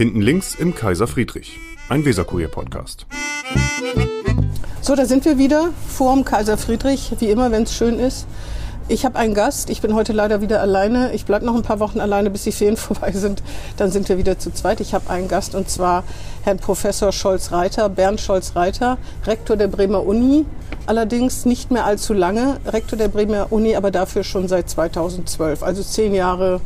Hinten links im Kaiser Friedrich, ein Weserkurier-Podcast. So, da sind wir wieder vor dem Kaiser Friedrich, wie immer, wenn es schön ist. Ich habe einen Gast. Ich bin heute leider wieder alleine. Ich bleibe noch ein paar Wochen alleine, bis die Ferien vorbei sind. Dann sind wir wieder zu zweit. Ich habe einen Gast und zwar Herrn Professor Scholz-Reiter, Bernd Scholz-Reiter, Rektor der Bremer Uni. Allerdings nicht mehr allzu lange Rektor der Bremer Uni, aber dafür schon seit 2012. Also zehn Jahre.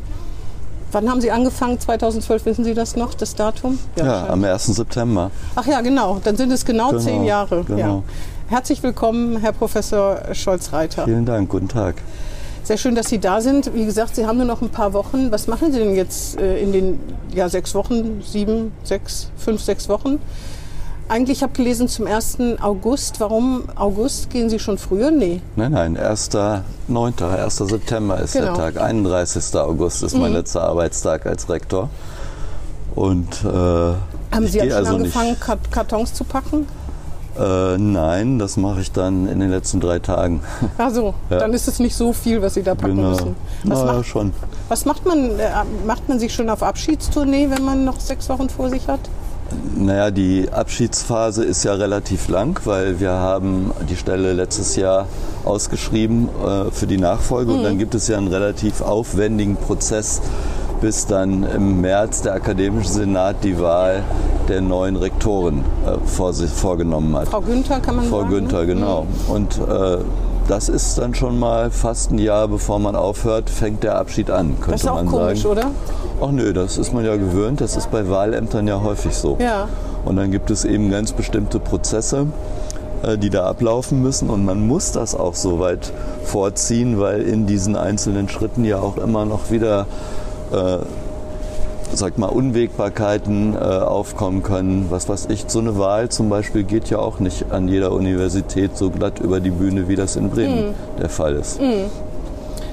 Wann haben Sie angefangen? 2012, wissen Sie das noch, das Datum? Ja, am 1. September. Ach ja, genau. Dann sind es genau, Genau, zehn Jahre. genau. Ja. Herzlich willkommen, Herr Professor Scholz-Reiter. Vielen Dank, guten Tag. Sehr schön, dass Sie da sind. Wie gesagt, Sie haben nur noch ein paar Wochen. Was machen Sie denn jetzt äh, in den ja, sechs Wochen, sieben, sechs, fünf, sechs Wochen? Eigentlich habe ich gelesen zum 1. August. Warum August? Gehen Sie schon früher? Nee. Nein, nein, 1.9., 1. September ist Genau. Mhm. der Tag. 31. August ist mein letzter Arbeitstag als Rektor. Und äh, Haben Sie jetzt schon also angefangen, nicht. Kart- Kartons zu packen? Äh, nein, das mache ich dann in den letzten drei Tagen. Ach so, Ja. dann ist es nicht so viel, was Sie da packen müssen. Was, Na, macht, schon. was macht man? Äh, macht man sich schon auf Abschiedstournee, wenn man noch sechs Wochen vor sich hat? Naja, die Abschiedsphase ist ja relativ lang, weil wir haben die Stelle letztes Jahr ausgeschrieben äh, für die Nachfolge und dann gibt es ja einen relativ aufwendigen Prozess, bis dann im März der Akademische Senat die Wahl der neuen Rektoren äh, vor sich vorgenommen hat. Frau Günther kann man Frau sagen? ne? Günther, genau. Und äh, das ist dann schon mal fast ein Jahr, bevor man aufhört, fängt der Abschied an, könnte Das ist auch man komisch, sagen. oder? Ach nö, das ist man ja gewöhnt. Das ist bei Wahlämtern ja häufig so. Ja. Und dann gibt es eben ganz bestimmte Prozesse, äh, die da ablaufen müssen. Und man muss das auch so weit vorziehen, weil in diesen einzelnen Schritten ja auch immer noch wieder, äh, sag mal, Unwägbarkeiten äh, aufkommen können. Was weiß ich, so eine Wahl zum Beispiel geht ja auch nicht an jeder Universität so glatt über die Bühne, wie das in Bremen der Fall ist.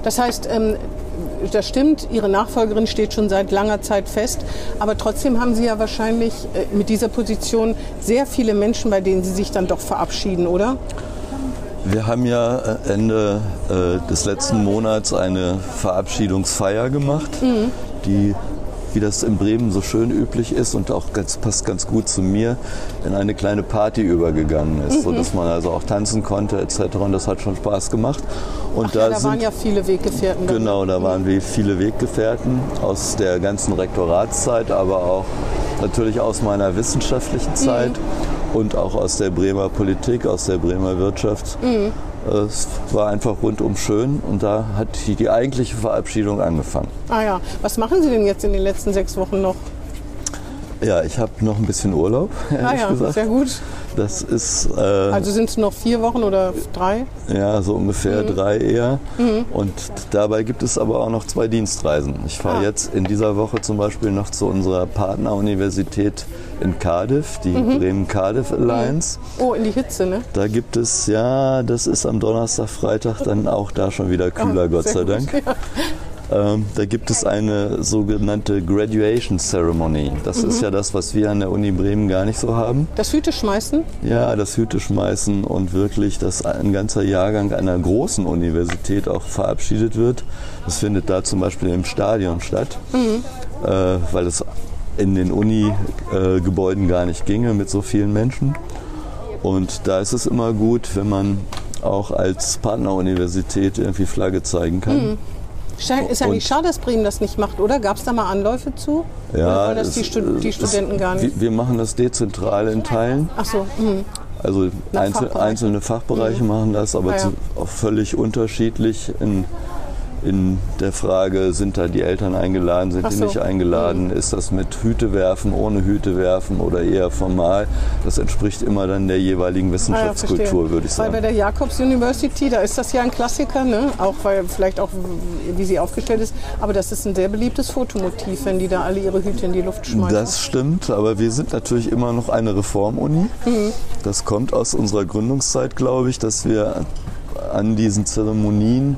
Das heißt, ähm, das stimmt, Ihre Nachfolgerin steht schon seit langer Zeit fest, aber trotzdem haben Sie ja wahrscheinlich äh, mit dieser Position sehr viele Menschen, bei denen Sie sich dann doch verabschieden, oder? Wir haben ja äh, Ende äh, des letzten Monats eine Verabschiedungsfeier gemacht, die, wie das in Bremen so schön üblich ist und auch ganz, passt ganz gut zu mir, in eine kleine Party übergegangen ist, sodass man also auch tanzen konnte etc. Und das hat schon Spaß gemacht. Und Ach ja, da waren ja viele Weggefährten. Genau, da waren wir viele Weggefährten aus der ganzen Rektoratszeit, aber auch natürlich aus meiner wissenschaftlichen Zeit und auch aus der Bremer Politik, aus der Bremer Wirtschaft. Es war einfach rundum schön und da hat die, die eigentliche Verabschiedung angefangen. Ah ja, was machen Sie denn jetzt in den letzten sechs Wochen noch? Ja, ich habe noch ein bisschen Urlaub, ehrlich Ah ja, gesagt. sehr gut. Das ist äh, Also sind es noch vier Wochen oder drei? Ja, so ungefähr Mhm. drei eher. Und dabei gibt es aber auch noch zwei Dienstreisen. Ich fahre Ah. jetzt in dieser Woche zum Beispiel noch zu unserer Partneruniversität in Cardiff, die Mhm. Bremen-Cardiff Alliance. Oh, in die Hitze, ne? Da gibt es, ja, das ist am Donnerstag, Freitag dann auch da schon wieder kühler, Ah, Gott sei gut, Dank. Ähm, da gibt es eine sogenannte Graduation Ceremony. Das Mhm. ist ja das, was wir an der Uni Bremen gar nicht so haben. Das Hüte schmeißen? Ja, das Hüte schmeißen und wirklich, dass ein ganzer Jahrgang einer großen Universität auch verabschiedet wird. Das findet da zum Beispiel im Stadion statt, äh, weil es in den Uni-Gebäuden gar nicht ginge mit so vielen Menschen. Und da ist es immer gut, wenn man auch als Partneruniversität irgendwie Flagge zeigen kann. Schein- Ist eigentlich schade, dass Bremen das nicht macht, oder? Gab es da mal Anläufe zu? oder wollen das es- die, Stu die es- Studenten gar nicht? Wir, machen das dezentral in Teilen. Ach so, hm. Also einzel, Fachbereichen. einzelne Fachbereiche machen das, aber Ah, ja. auch völlig unterschiedlich in, in der Frage, sind da die Eltern eingeladen, sind die so. Mhm. nicht eingeladen, ist das mit Hüte werfen, ohne Hüte werfen oder eher formal. Das entspricht immer dann der jeweiligen Ah, ja, Wissenschaftskultur, würde ich Weil bei sagen. der Jakobs University, da ist das ja ein Klassiker, ne? auch weil vielleicht auch wie sie aufgestellt ist, aber das ist ein sehr beliebtes Fotomotiv, wenn die da alle ihre Hüte in die Luft schmeißen. Das stimmt, aber wir sind natürlich immer noch eine Reformuni. Mhm. Das kommt aus unserer Gründungszeit, glaube ich, dass wir an diesen Zeremonien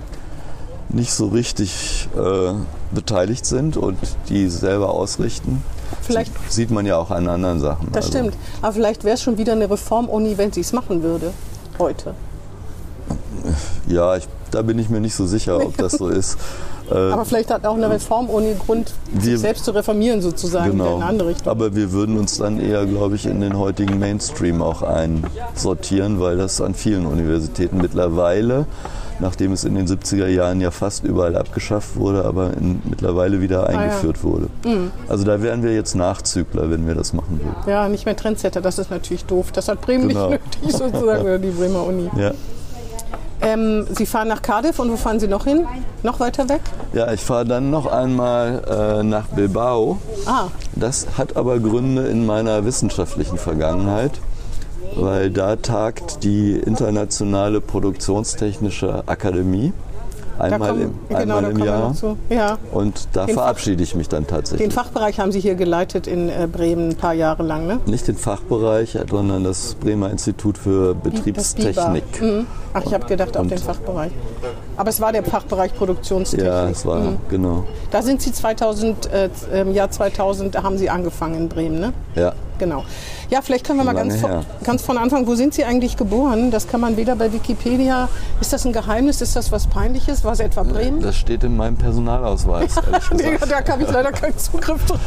nicht so richtig äh, beteiligt sind und die selber ausrichten. Vielleicht- Sieht man ja auch an anderen Sachen. Das Also, stimmt. Aber vielleicht wäre es schon wieder eine Reformuni, wenn sie es machen würde. Heute. Ja, ich da bin ich mir nicht so sicher, ob das so ist. Aber vielleicht hat auch eine Reform ohne Grund, sich selbst zu reformieren sozusagen genau. in eine andere Richtung. Aber wir würden uns dann eher, glaube ich, in den heutigen Mainstream auch einsortieren, weil das an vielen Universitäten mittlerweile nachdem es in den 70er Jahren ja fast überall abgeschafft wurde, aber in, mittlerweile wieder eingeführt ah, ja. wurde. Mhm. Also da wären wir jetzt Nachzügler, wenn wir das machen würden. Ja, nicht mehr Trendsetter, das ist natürlich doof. Das hat Bremen genau. nicht nötig, sozusagen, oder die Bremer Uni. Ja. Ähm, Sie fahren nach Cardiff und wo fahren Sie noch hin? Noch weiter weg? Ja, ich fahre dann noch einmal äh, nach Bilbao. Ah. Das hat aber Gründe in meiner wissenschaftlichen Vergangenheit weil da tagt die Internationale Produktionstechnische Akademie. Einmal kommen, im, genau, einmal im Jahr. Ja. Und da den verabschiede ich mich dann tatsächlich. Den Fachbereich haben Sie hier geleitet in äh, Bremen ein paar Jahre lang, ne? Nicht den Fachbereich, sondern das Bremer Institut für Betriebstechnik. Mhm. Ach, ich habe gedacht auf den Fachbereich. Aber es war der Fachbereich Produktionstechnik. Ja, es war, mhm. genau. Da sind Sie 2000, äh, im Jahr 2000 haben Sie angefangen in Bremen, ne? Ja. Genau. Ja, vielleicht können wir mal ganz, von, ganz von Anfang, wo sind Sie eigentlich geboren? Das kann man weder bei Wikipedia, ist das ein Geheimnis, ist das was Peinliches? War es etwa Bremen? Das steht in meinem Personalausweis. nee, da habe ich leider keinen Zugriff drauf.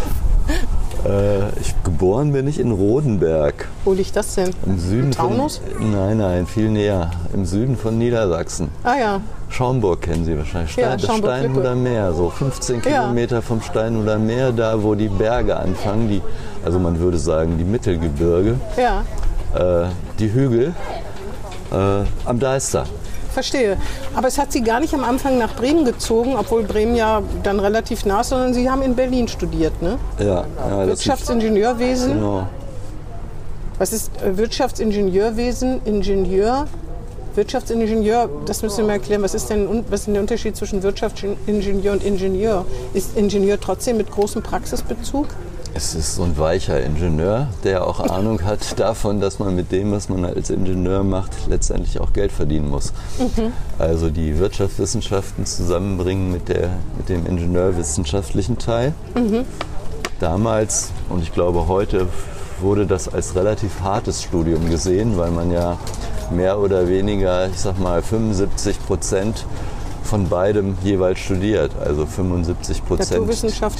Äh, ich, geboren bin ich in Rodenberg. Wo liegt das denn? Im Süden Taunus? Von, nein, nein, viel näher. Im Süden von Niedersachsen. Ah ja. Schaumburg kennen Sie wahrscheinlich. Stein, ja, das Steinhuder Meer, so 15 ja. Kilometer vom Steinhuder Meer, da wo die Berge anfangen, die, also man würde sagen die Mittelgebirge, ja. äh, die Hügel äh, am Deister. Verstehe. Aber es hat Sie gar nicht am Anfang nach Bremen gezogen, obwohl Bremen ja dann relativ nah ist, sondern Sie haben in Berlin studiert, ne? Ja. ja Wirtschaftsingenieurwesen. Genau. Was ist äh, Wirtschaftsingenieurwesen, Ingenieur? Wirtschaftsingenieur, das müssen wir mal erklären. Was ist denn was ist denn der Unterschied zwischen Wirtschaftsingenieur und Ingenieur? Ist Ingenieur trotzdem mit großem Praxisbezug? Es ist so ein weicher Ingenieur, der auch Ahnung hat davon, dass man mit dem, was man als Ingenieur macht, letztendlich auch Geld verdienen muss. Mhm. Also die Wirtschaftswissenschaften zusammenbringen mit, der, mit dem ingenieurwissenschaftlichen Teil. Mhm. Damals und ich glaube heute wurde das als relativ hartes Studium gesehen, weil man ja mehr oder weniger, ich sag mal, 75 Prozent von beidem jeweils studiert. Also 75 Prozent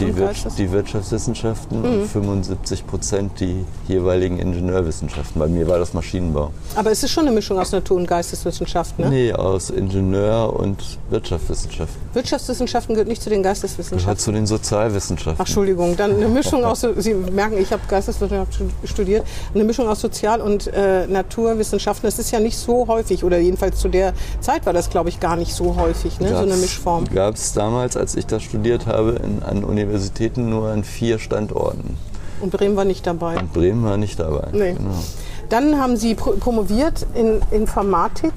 die, Wir die, Wirtschaftswissenschaften mhm. und 75 Prozent die jeweiligen Ingenieurwissenschaften. Bei mir war das Maschinenbau. Aber es ist schon eine Mischung aus Natur- und Geisteswissenschaften, ne? Nee, aus Ingenieur- und Wirtschaftswissenschaften. Wirtschaftswissenschaften gehört nicht zu den Geisteswissenschaften? Gehört zu den Sozialwissenschaften. Ach, Entschuldigung, dann eine Mischung aus, Sie merken, ich habe Geisteswissenschaften studiert, eine Mischung aus Sozial- und äh, Naturwissenschaften. Das ist ja nicht so häufig, oder jedenfalls zu der Zeit war das, glaube ich, gar nicht so häufig ne? so eine Mischform. Gab es damals, als ich das studiert habe, in, an Universitäten nur an vier Standorten. Und Bremen war nicht dabei. Und Bremen war nicht dabei. Nee. Genau. Dann haben Sie promoviert in Informatik.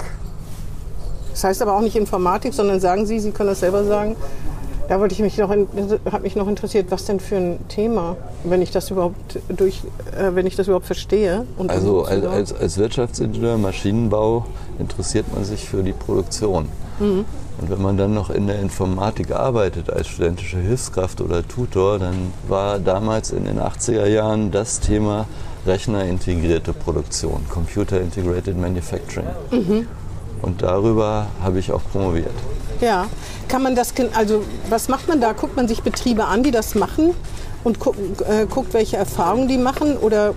Das heißt aber auch nicht Informatik, sondern sagen Sie, Sie können das selber sagen. Da wollte ich mich noch, hat mich noch interessiert, was denn für ein Thema, wenn ich das überhaupt durch, äh, wenn ich das überhaupt verstehe. also als, als, als Wirtschaftsingenieur Maschinenbau interessiert man sich für die Produktion. Mhm. Und wenn man dann noch in der Informatik arbeitet als studentische Hilfskraft oder Tutor, dann war damals in den 80er Jahren das Thema Rechnerintegrierte Produktion, Computer Integrated Manufacturing. Mhm. Und darüber habe ich auch promoviert. Ja, kann man das, also was macht man da? Guckt man sich Betriebe an, die das machen und guckt, äh, guckt welche Erfahrungen die machen oder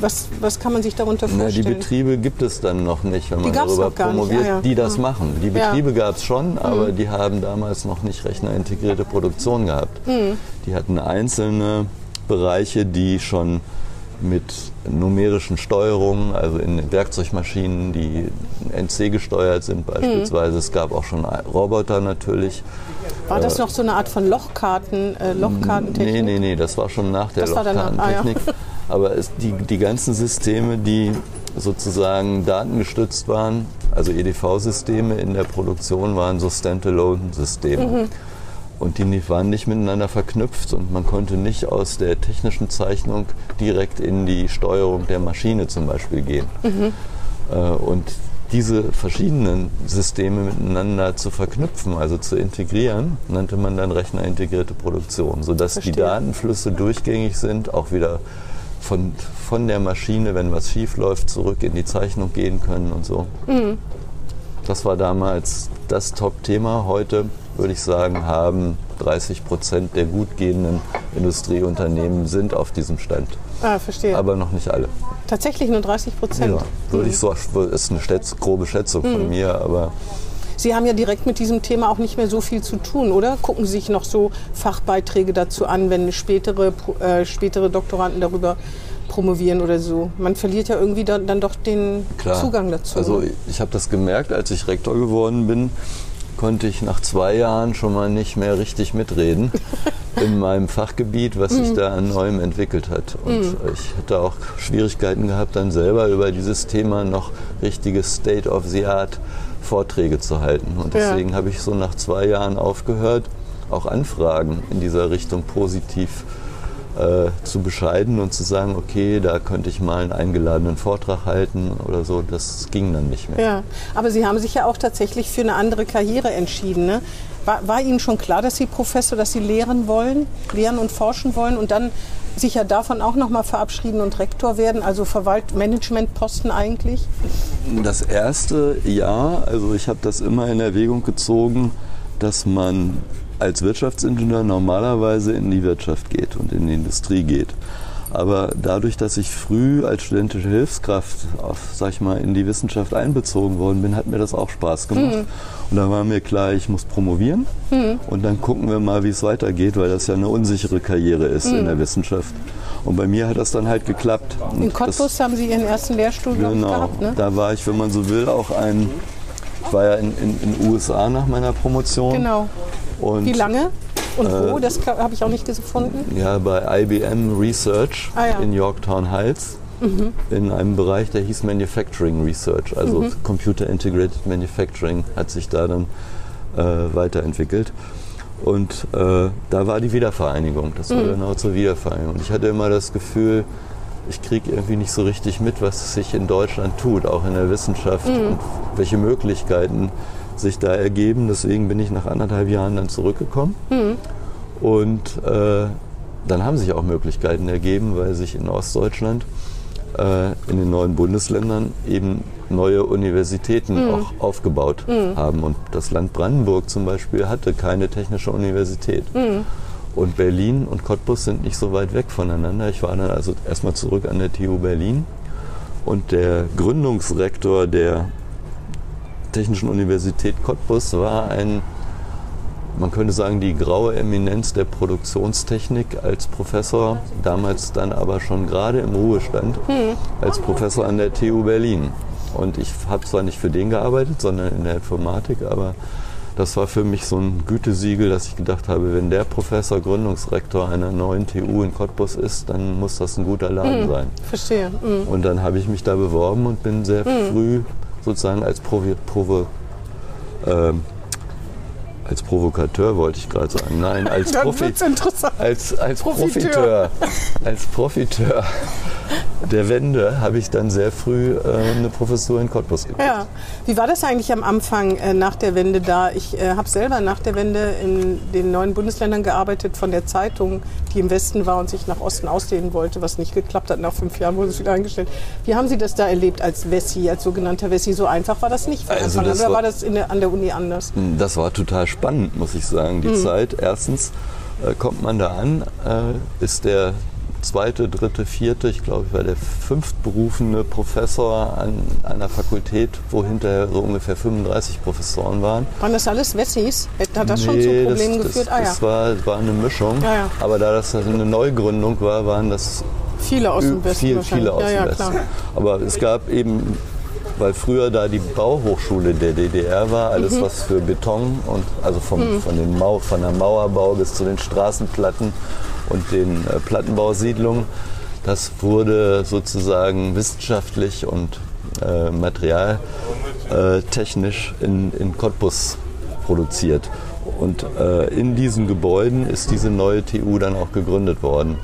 was, was kann man sich darunter vorstellen? Na, die Betriebe gibt es dann noch nicht, wenn man darüber promoviert, ja, ja. die das ja. machen. Die Betriebe gab es schon, aber mhm. die haben damals noch nicht rechnerintegrierte Produktion gehabt. Mhm. Die hatten einzelne Bereiche, die schon mit numerischen Steuerungen, also in Werkzeugmaschinen, die NC gesteuert sind beispielsweise. Mhm. Es gab auch schon Roboter natürlich. War das äh, noch so eine Art von Lochkarten, äh, Lochkartentechnik? Nee, nee, nee, das war schon nach der Lochkartentechnik. Ah, ja. Aber es, die, die ganzen Systeme, die sozusagen datengestützt waren, also EDV-Systeme in der Produktion waren so Standalone-Systeme. Mhm. Und die waren nicht miteinander verknüpft und man konnte nicht aus der technischen Zeichnung direkt in die Steuerung der Maschine zum Beispiel gehen. Mhm. Äh, und diese verschiedenen Systeme miteinander zu verknüpfen, also zu integrieren, nannte man dann rechnerintegrierte Produktion, sodass Verstehe. die Datenflüsse durchgängig sind, auch wieder von, von der Maschine, wenn was schief läuft, zurück in die Zeichnung gehen können und so. Mhm. Das war damals das Top-Thema. Heute würde ich sagen, haben 30 Prozent der gut gehenden Industrieunternehmen sind auf diesem Stand. Ah, verstehe. Aber noch nicht alle. Tatsächlich nur 30 Prozent. Ja, würde ich so, ist eine grobe Schätzung von mir, aber Sie haben ja direkt mit diesem Thema auch nicht mehr so viel zu tun, oder? Gucken Sie sich noch so Fachbeiträge dazu an, wenn spätere, äh, spätere Doktoranden darüber promovieren oder so. Man verliert ja irgendwie dann, dann doch den Klar. Zugang dazu. Also ne? ich habe das gemerkt, als ich Rektor geworden bin, konnte ich nach zwei Jahren schon mal nicht mehr richtig mitreden in meinem Fachgebiet, was sich da an Neuem entwickelt hat. Und ich hatte auch Schwierigkeiten gehabt, dann selber über dieses Thema noch richtige State of the Art Vorträge zu halten. Und Ja. deswegen habe ich so nach zwei Jahren aufgehört, auch Anfragen in dieser Richtung positiv äh, zu bescheiden und zu sagen, okay, da könnte ich mal einen eingeladenen Vortrag halten oder so. Das ging dann nicht mehr. Ja, aber Sie haben sich ja auch tatsächlich für eine andere Karriere entschieden. Ne? War, war Ihnen schon klar, dass Sie Professor, dass Sie lehren wollen, lehren und forschen wollen und dann sich ja davon auch nochmal verabschieden und Rektor werden, also Verwalt Managementposten eigentlich? Das erste Jahr, also ich habe das immer in Erwägung gezogen, dass man als Wirtschaftsingenieur normalerweise in die Wirtschaft geht und in die Industrie geht. Aber dadurch, dass ich früh als studentische Hilfskraft auf, sag ich mal, in die Wissenschaft einbezogen worden bin, hat mir das auch Spaß gemacht. Und da war mir klar, ich muss promovieren und dann gucken wir mal, wie es weitergeht, weil das ja eine unsichere Karriere ist in der Wissenschaft. Und bei mir hat das dann halt geklappt. Und In das- Cottbus haben Sie Ihren ersten Lehrstuhl Genau, gehabt, ne? da war ich, wenn man so will, auch ein. Ich war ja in den USA nach meiner Promotion. Genau. Und Wie lange und wo? Äh, Das habe ich auch nicht gefunden. Ja, bei IBM Research Ah, ja. Mhm. in Yorktown Heights. In einem Bereich, der hieß Manufacturing Research. Also Mhm. Computer Integrated Manufacturing hat sich da dann äh, weiterentwickelt. Und äh, da war die Wiedervereinigung. Das Mhm. war genau zur Wiedervereinigung. Und ich hatte immer das Gefühl, ich kriege irgendwie nicht so richtig mit, was sich in Deutschland tut, auch in der Wissenschaft Mhm. und welche Möglichkeiten sich da ergeben. Deswegen bin ich nach anderthalb Jahren dann zurückgekommen. Und äh, dann haben sich auch Möglichkeiten ergeben, weil sich in Ostdeutschland, äh, in den neuen Bundesländern eben neue Universitäten auch aufgebaut haben. Und das Land Brandenburg zum Beispiel hatte keine technische Universität. Und Berlin und Cottbus sind nicht so weit weg voneinander. Ich war dann also erstmal zurück an der TU Berlin. Und der Gründungsrektor der Technischen Universität Cottbus war ein, man könnte sagen, die graue Eminenz der Produktionstechnik als Professor, damals dann aber schon gerade im Ruhestand, als Professor an der TU Berlin. Und ich habe zwar nicht für den gearbeitet, sondern in der Informatik, aber das war für mich so ein Gütesiegel, dass ich gedacht habe, wenn der Professor Gründungsrektor einer neuen TU in Cottbus ist, dann muss das ein guter Laden sein. Verstehe. Mhm. Und dann habe ich mich da beworben und bin sehr früh sozusagen als, Provi Provo, ähm, als Provokateur, wollte ich gerade sagen. Nein, als, Profi, als, als Profiteur. Profiteur. Als Profiteur der Wende habe ich dann sehr früh äh, eine Professur in Cottbus gekriegt. Ja. Wie war das eigentlich am Anfang äh, nach der Wende da? Ich äh, habe selber nach der Wende in den neuen Bundesländern gearbeitet von der Zeitung, die im Westen war und sich nach Osten ausdehnen wollte, was nicht geklappt hat. Nach fünf Jahren wurde es wieder eingestellt. Wie haben Sie das da erlebt als Wessi, als sogenannter Wessi? So einfach war das nicht von Also Anfang an, oder war- war das der, an der Uni anders? Das war total spannend, muss ich sagen, die Zeit. Erstens äh, kommt man da an, äh, ist der zweite, dritte, vierte, ich glaube, ich war der fünftberufene Professor an einer Fakultät, wo hinterher so ungefähr 35 Professoren waren. Waren das alles Wessis? Hat das schon zu Nee, Problemen das, geführt? Das, ah ja, das war, war eine Mischung. Ja, ja. Aber da das eine Neugründung war, waren das viele aus dem Westen viel, viele aus dem Westen. Aber es gab eben, weil früher da die Bauhochschule der DDR war, alles Mhm. was für Beton und also vom, von, den Mau, von der Mauerbau bis zu den Straßenplatten und den äh, Plattenbausiedlungen, das wurde sozusagen wissenschaftlich und äh, materialtechnisch in, in Cottbus produziert. Und äh, in diesen Gebäuden ist diese neue TU dann auch gegründet worden.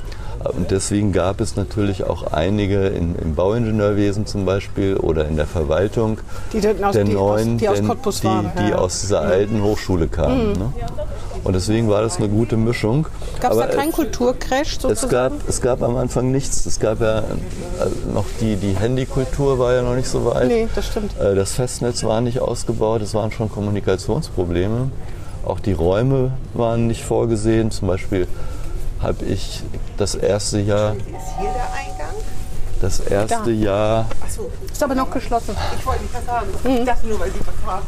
und deswegen gab es natürlich auch einige in, im Bauingenieurwesen zum Beispiel oder in der Verwaltung Die dann aus- der die aus- neuen, die aus denn- die, waren, die ja. Mhm. aus dieser alten Hochschule kamen. Ne? Und deswegen war das eine gute Mischung. Gab es da Aber keinen Kulturcrash es sozusagen? gab, es gab am Anfang nichts. Es gab ja äh, noch die, die Handykultur war ja noch nicht so weit. Nee, das stimmt. Äh, Das Festnetz war nicht ausgebaut, es waren schon Kommunikationsprobleme. Auch die Räume waren nicht vorgesehen. Zum Beispiel habe ich das erste Jahr, Ist hier der Eingang? das erste Da. Jahr, Achso, Ist aber noch geschlossen. ich wollte nicht was sagen. Ich dachte nur, weil Sie was haben.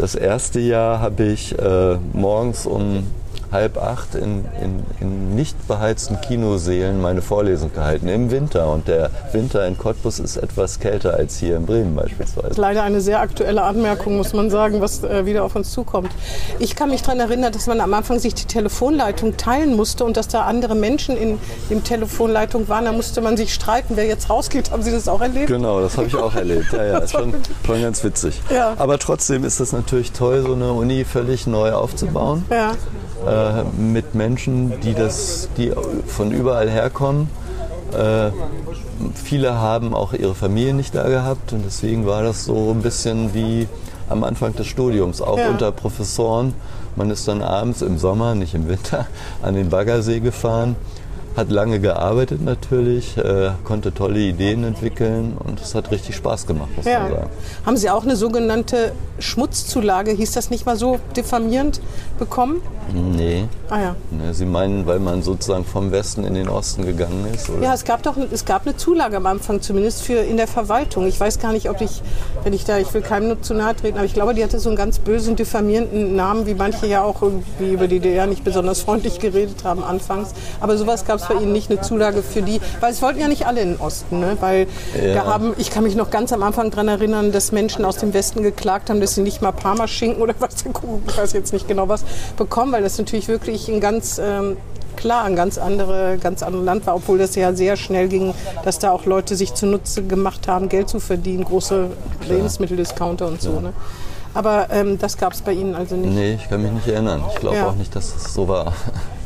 Das erste Jahr habe ich äh, morgens um halb acht in, in, in nicht beheizten Kinosälen meine Vorlesung gehalten im Winter. Und der Winter in Cottbus ist etwas kälter als hier in Bremen beispielsweise. Leider eine sehr aktuelle Anmerkung, muss man sagen, was äh, wieder auf uns zukommt. Ich kann mich daran erinnern, dass man am Anfang sich die Telefonleitung teilen musste und dass da andere Menschen in dem Telefonleitung waren. Da musste man sich streiten, wer jetzt rausgeht. Haben Sie das auch erlebt? Genau, das habe ich auch erlebt. Ja, ja, ist schon, schon ganz witzig. Ja. Aber trotzdem ist es natürlich toll, so eine Uni völlig neu aufzubauen. Ja. Äh, mit Menschen, die, das, die von überall herkommen. Äh, viele haben auch ihre Familie nicht da gehabt und deswegen war das so ein bisschen wie am Anfang des Studiums, auch Ja. unter Professoren. Man ist dann abends im Sommer, nicht im Winter, an den Baggersee gefahren, hat lange gearbeitet natürlich, äh, konnte tolle Ideen entwickeln und es hat richtig Spaß gemacht, muss man Ja. sagen. Haben Sie auch eine sogenannte Schmutzzulage, hieß das nicht mal so diffamierend, bekommen? Nee, Ah ja. Sie meinen, weil man sozusagen vom Westen in den Osten gegangen ist? Oder? Ja, es gab doch es gab eine Zulage am Anfang, zumindest für in der Verwaltung. Ich weiß gar nicht, ob ich, wenn ich da, ich will keinem nur zu nahe treten, aber ich glaube, die hatte so einen ganz bösen, diffamierenden Namen, wie manche ja auch irgendwie über die DDR nicht besonders freundlich geredet haben anfangs. Aber sowas gab es bei Ihnen nicht, eine Zulage für die, weil es wollten ja nicht alle in den Osten, ne? weil Ja. da haben, ich kann mich noch ganz am Anfang daran erinnern, dass Menschen aus dem Westen geklagt haben, dass sie nicht mal Parmaschinken oder was, ich weiß jetzt nicht genau was, bekommen, weil das natürlich wirklich ein ganz ähm, klar ein ganz andere, ganz andere Land war, obwohl das ja sehr schnell ging, dass da auch Leute sich zunutze gemacht haben, Geld zu verdienen, große Lebensmitteldiscounter und so. Ne? Aber ähm, das gab es bei Ihnen also nicht. Nee, ich kann mich nicht erinnern. Ich glaube Ja. auch nicht, dass es so war.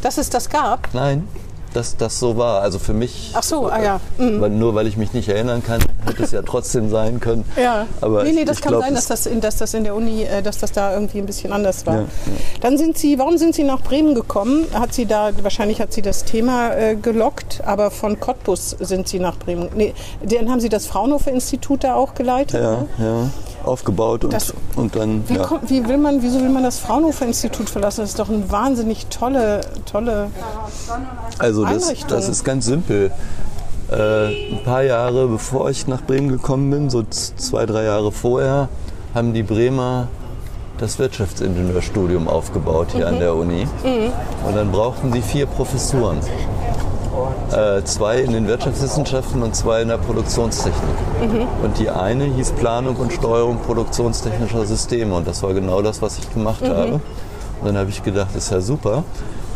Dass es das gab? Nein, dass das so war. Also für mich, Ach so, ah ja. Mhm. weil, nur weil ich mich nicht erinnern kann, hätte es ja trotzdem sein können. Ja, Aber nee, nee, das kann glaub, sein, dass das, in, dass das in der Uni, äh, dass das da irgendwie ein bisschen anders war. Ja, ja. Dann sind Sie, warum sind Sie nach Bremen gekommen? Hat Sie da, wahrscheinlich hat Sie das Thema äh, gelockt, aber von Cottbus sind Sie nach Bremen. Nee, dann haben Sie das Fraunhofer-Institut da auch geleitet? Ja, ne? ja, aufgebaut und, Das- und dann, Wie, ja. kommt, wie will man, wieso will man das Fraunhofer-Institut verlassen? Das ist doch eine wahnsinnig tolle, tolle. Also das, das ist ganz simpel. Äh, ein paar Jahre bevor ich nach Bremen gekommen bin, so zwei, drei Jahre vorher, haben die Bremer das Wirtschaftsingenieurstudium aufgebaut hier Mhm. an der Uni. Und dann brauchten sie vier Professuren. Äh, zwei in den Wirtschaftswissenschaften und zwei in der Produktionstechnik. Mhm. Und die eine hieß Planung und Steuerung produktionstechnischer Systeme. Und das war genau das, was ich gemacht Mhm. habe. Und dann habe ich gedacht, ist ja super.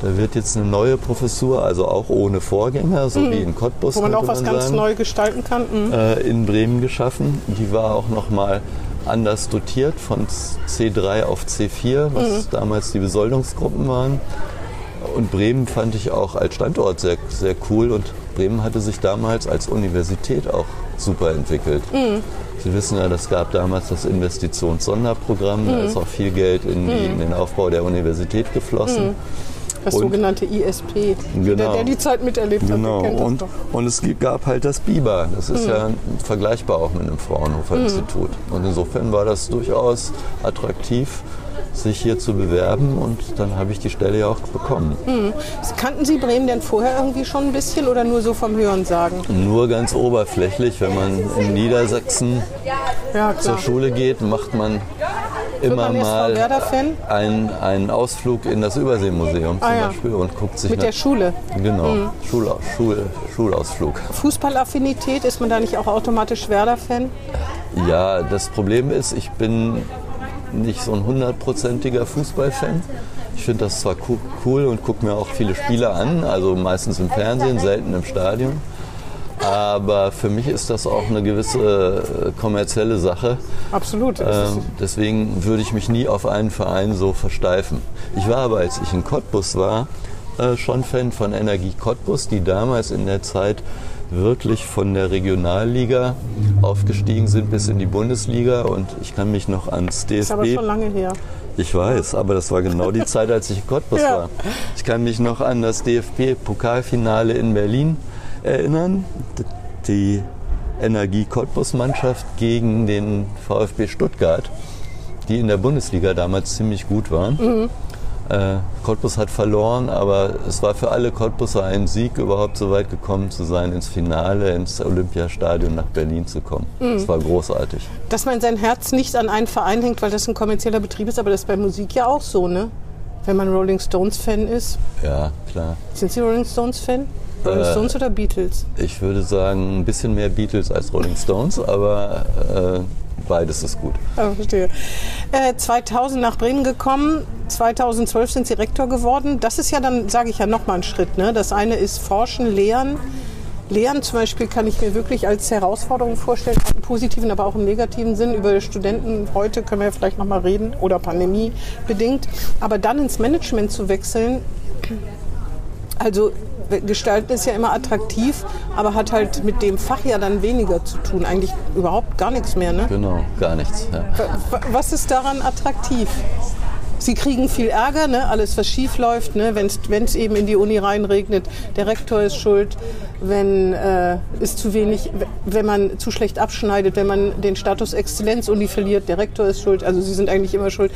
Da wird jetzt eine neue Professur, also auch ohne Vorgänger, so wie in Cottbus, Mhm. Wo man auch was ganz sagen, neu gestalten kann. Mhm. äh, in Bremen geschaffen. Die war auch noch mal anders dotiert von C3 auf C4, was Mhm. damals die Besoldungsgruppen waren. Und Bremen fand ich auch als Standort sehr, sehr cool und Bremen hatte sich damals als Universität auch super entwickelt. Mhm. Sie wissen ja, es gab damals das Investitionssonderprogramm, da ist auch viel Geld in, die, in den Aufbau der Universität geflossen. Das und- sogenannte ISP. Der, Genau. der die Zeit miterlebt hat, Genau, der und, und es gab halt das Biber. Das ist ja vergleichbar auch mit einem Fraunhofer-Institut. Und insofern war das durchaus attraktiv, sich hier zu bewerben und dann habe ich die Stelle ja auch bekommen. Kannten Sie Bremen denn vorher irgendwie schon ein bisschen oder nur so vom Hörensagen? Nur ganz oberflächlich, wenn man in Niedersachsen Ja, zur. Schule geht, macht man immer man mal einen, einen Ausflug in das Überseemuseum zum Ah, ja. Beispiel und guckt sich Mit der Schule. Genau, Schul, Schul, Schulausflug. Fußballaffinität, ist man da nicht auch automatisch Werder-Fan? Ja, das Problem ist, ich bin nicht so ein hundertprozentiger Fußballfan. Ich finde das zwar co- cool und gucke mir auch viele Spiele an, also meistens im Fernsehen, selten im Stadion. Aber für mich ist das auch eine gewisse äh, kommerzielle Sache. Absolut. Ähm, deswegen würde ich mich nie auf einen Verein so versteifen. Ich war aber, als ich in Cottbus war, äh, schon Fan von Energie Cottbus, die damals in der Zeit wirklich von der Regionalliga aufgestiegen sind bis in die Bundesliga und ich kann mich noch ans DFB. Ist aber schon lange her. Ich weiß, aber das war genau die Zeit, als ich in Cottbus Ja. war. Ich kann mich noch an das DFB-Pokalfinale in Berlin erinnern. Die Energie Cottbus-Mannschaft gegen den VfB Stuttgart, die in der Bundesliga damals ziemlich gut waren. Äh, Cottbus hat verloren, aber es war für alle Cottbuser ein Sieg, überhaupt so weit gekommen zu sein, ins Finale, ins Olympiastadion nach Berlin zu kommen. Das war großartig. Dass man sein Herz nicht an einen Verein hängt, weil das ein kommerzieller Betrieb ist, aber das ist bei Musik ja auch so, ne? Wenn man Rolling Stones-Fan ist. Ja, klar. Sind Sie Rolling Stones-Fan? Rolling Äh, Stones oder Beatles? Ich würde sagen, ein bisschen mehr Beatles als Rolling Stones, aber äh, beides ist gut. Ah, verstehe. Äh, 2000 nach Bremen gekommen, 2012 sind Sie Rektor geworden. Das ist ja dann, sage ich ja, nochmal ein Schritt. Ne? Das eine ist Forschen, Lehren. Lehren zum Beispiel kann ich mir wirklich als Herausforderung vorstellen, im positiven, aber auch im negativen Sinn. Über Studenten heute können wir vielleicht nochmal reden oder Pandemie bedingt. Aber dann ins Management zu wechseln, also Gestalten ist ja immer attraktiv, aber hat halt mit dem Fach ja dann weniger zu tun. Eigentlich überhaupt gar nichts mehr. Ne? Genau, gar nichts. Ja. Wa- Was ist daran attraktiv? Sie kriegen viel Ärger, ne? alles was schief läuft, ne? wenn es eben in die Uni reinregnet, der Rektor ist schuld, wenn äh, es zu wenig, wenn man zu schlecht abschneidet, wenn man den Status Exzellenzuni verliert, der Rektor ist schuld, also sie sind eigentlich immer schuld.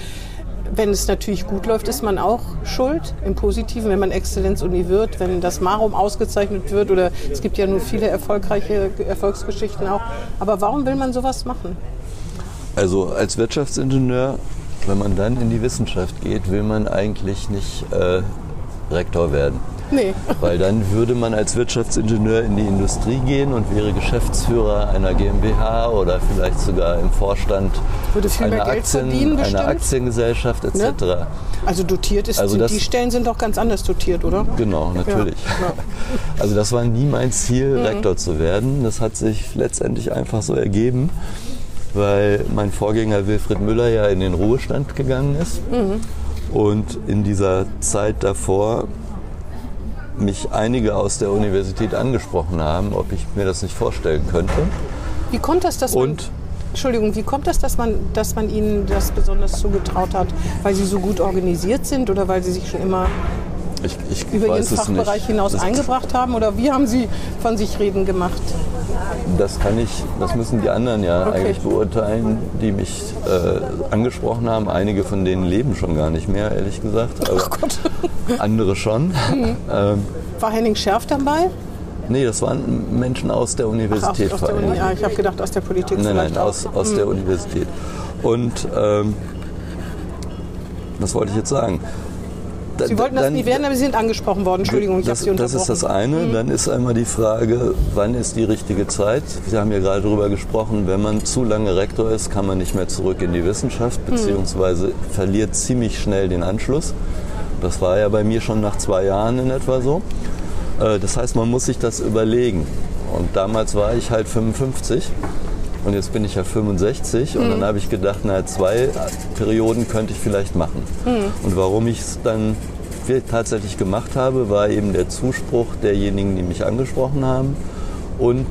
Wenn es natürlich gut läuft, ist man auch schuld im Positiven, wenn man Exzellenzuni wird, wenn das Marum ausgezeichnet wird oder es gibt ja nur viele erfolgreiche Erfolgsgeschichten auch. Aber warum will man sowas machen? Also als Wirtschaftsingenieur, wenn man dann in die Wissenschaft geht, will man eigentlich nicht äh, Rektor werden. Nee. Weil dann würde man als Wirtschaftsingenieur in die Industrie gehen und wäre Geschäftsführer einer GmbH oder vielleicht sogar im Vorstand einer, bestimmt. einer Aktiengesellschaft etc. Ne? Also dotiert ist, Also die, das- die Stellen sind doch ganz anders dotiert, oder? Genau, natürlich. Ja. Also das war nie mein Ziel, Mhm. Rektor zu werden. Das hat sich letztendlich einfach so ergeben, weil mein Vorgänger Wilfried Müller ja in den Ruhestand gegangen ist. Mhm. Und in dieser Zeit davor mich einige aus der Universität angesprochen haben, ob ich mir das nicht vorstellen könnte. Wie kommt das, dass Und Entschuldigung, wie kommt das, dass man, dass man ihnen das besonders zugetraut hat? Weil sie so gut organisiert sind oder weil sie sich schon immer ich, ich über ihren Fachbereich nicht. hinaus das, eingebracht haben? Oder wie haben sie von sich reden gemacht? Das kann ich, das müssen die anderen ja Okay. eigentlich beurteilen, die mich äh, angesprochen haben. Einige von denen leben schon gar nicht mehr, ehrlich gesagt. Aber Ach Gott. andere schon. ähm, War Henning Schärf dabei? nee, das waren Menschen aus der Ach, aus, Universität aus vor der. Uni. Ja, ich habe gedacht, aus der Politik Nein, nein, aus, aus der Universität. Und ähm, was wollte ich jetzt sagen? Sie wollten das dann- nie werden, aber Sie sind angesprochen worden. Entschuldigung, ich habe das, Sie unterbrochen. Mhm. das ist das eine. Dann ist einmal die Frage, wann ist die richtige Zeit? Wir haben ja gerade darüber gesprochen, wenn man zu lange Rektor ist, kann man nicht mehr zurück in die Wissenschaft, Mhm. beziehungsweise verliert ziemlich schnell den Anschluss. Das war ja bei mir schon nach zwei Jahren in etwa so. Äh, Das heißt, man muss sich das überlegen. Und damals war ich halt 55 und jetzt bin ich ja 65 und dann habe ich gedacht, na zwei Perioden könnte ich vielleicht machen. Und warum ich es dann tatsächlich gemacht habe, war eben der Zuspruch derjenigen, die mich angesprochen haben und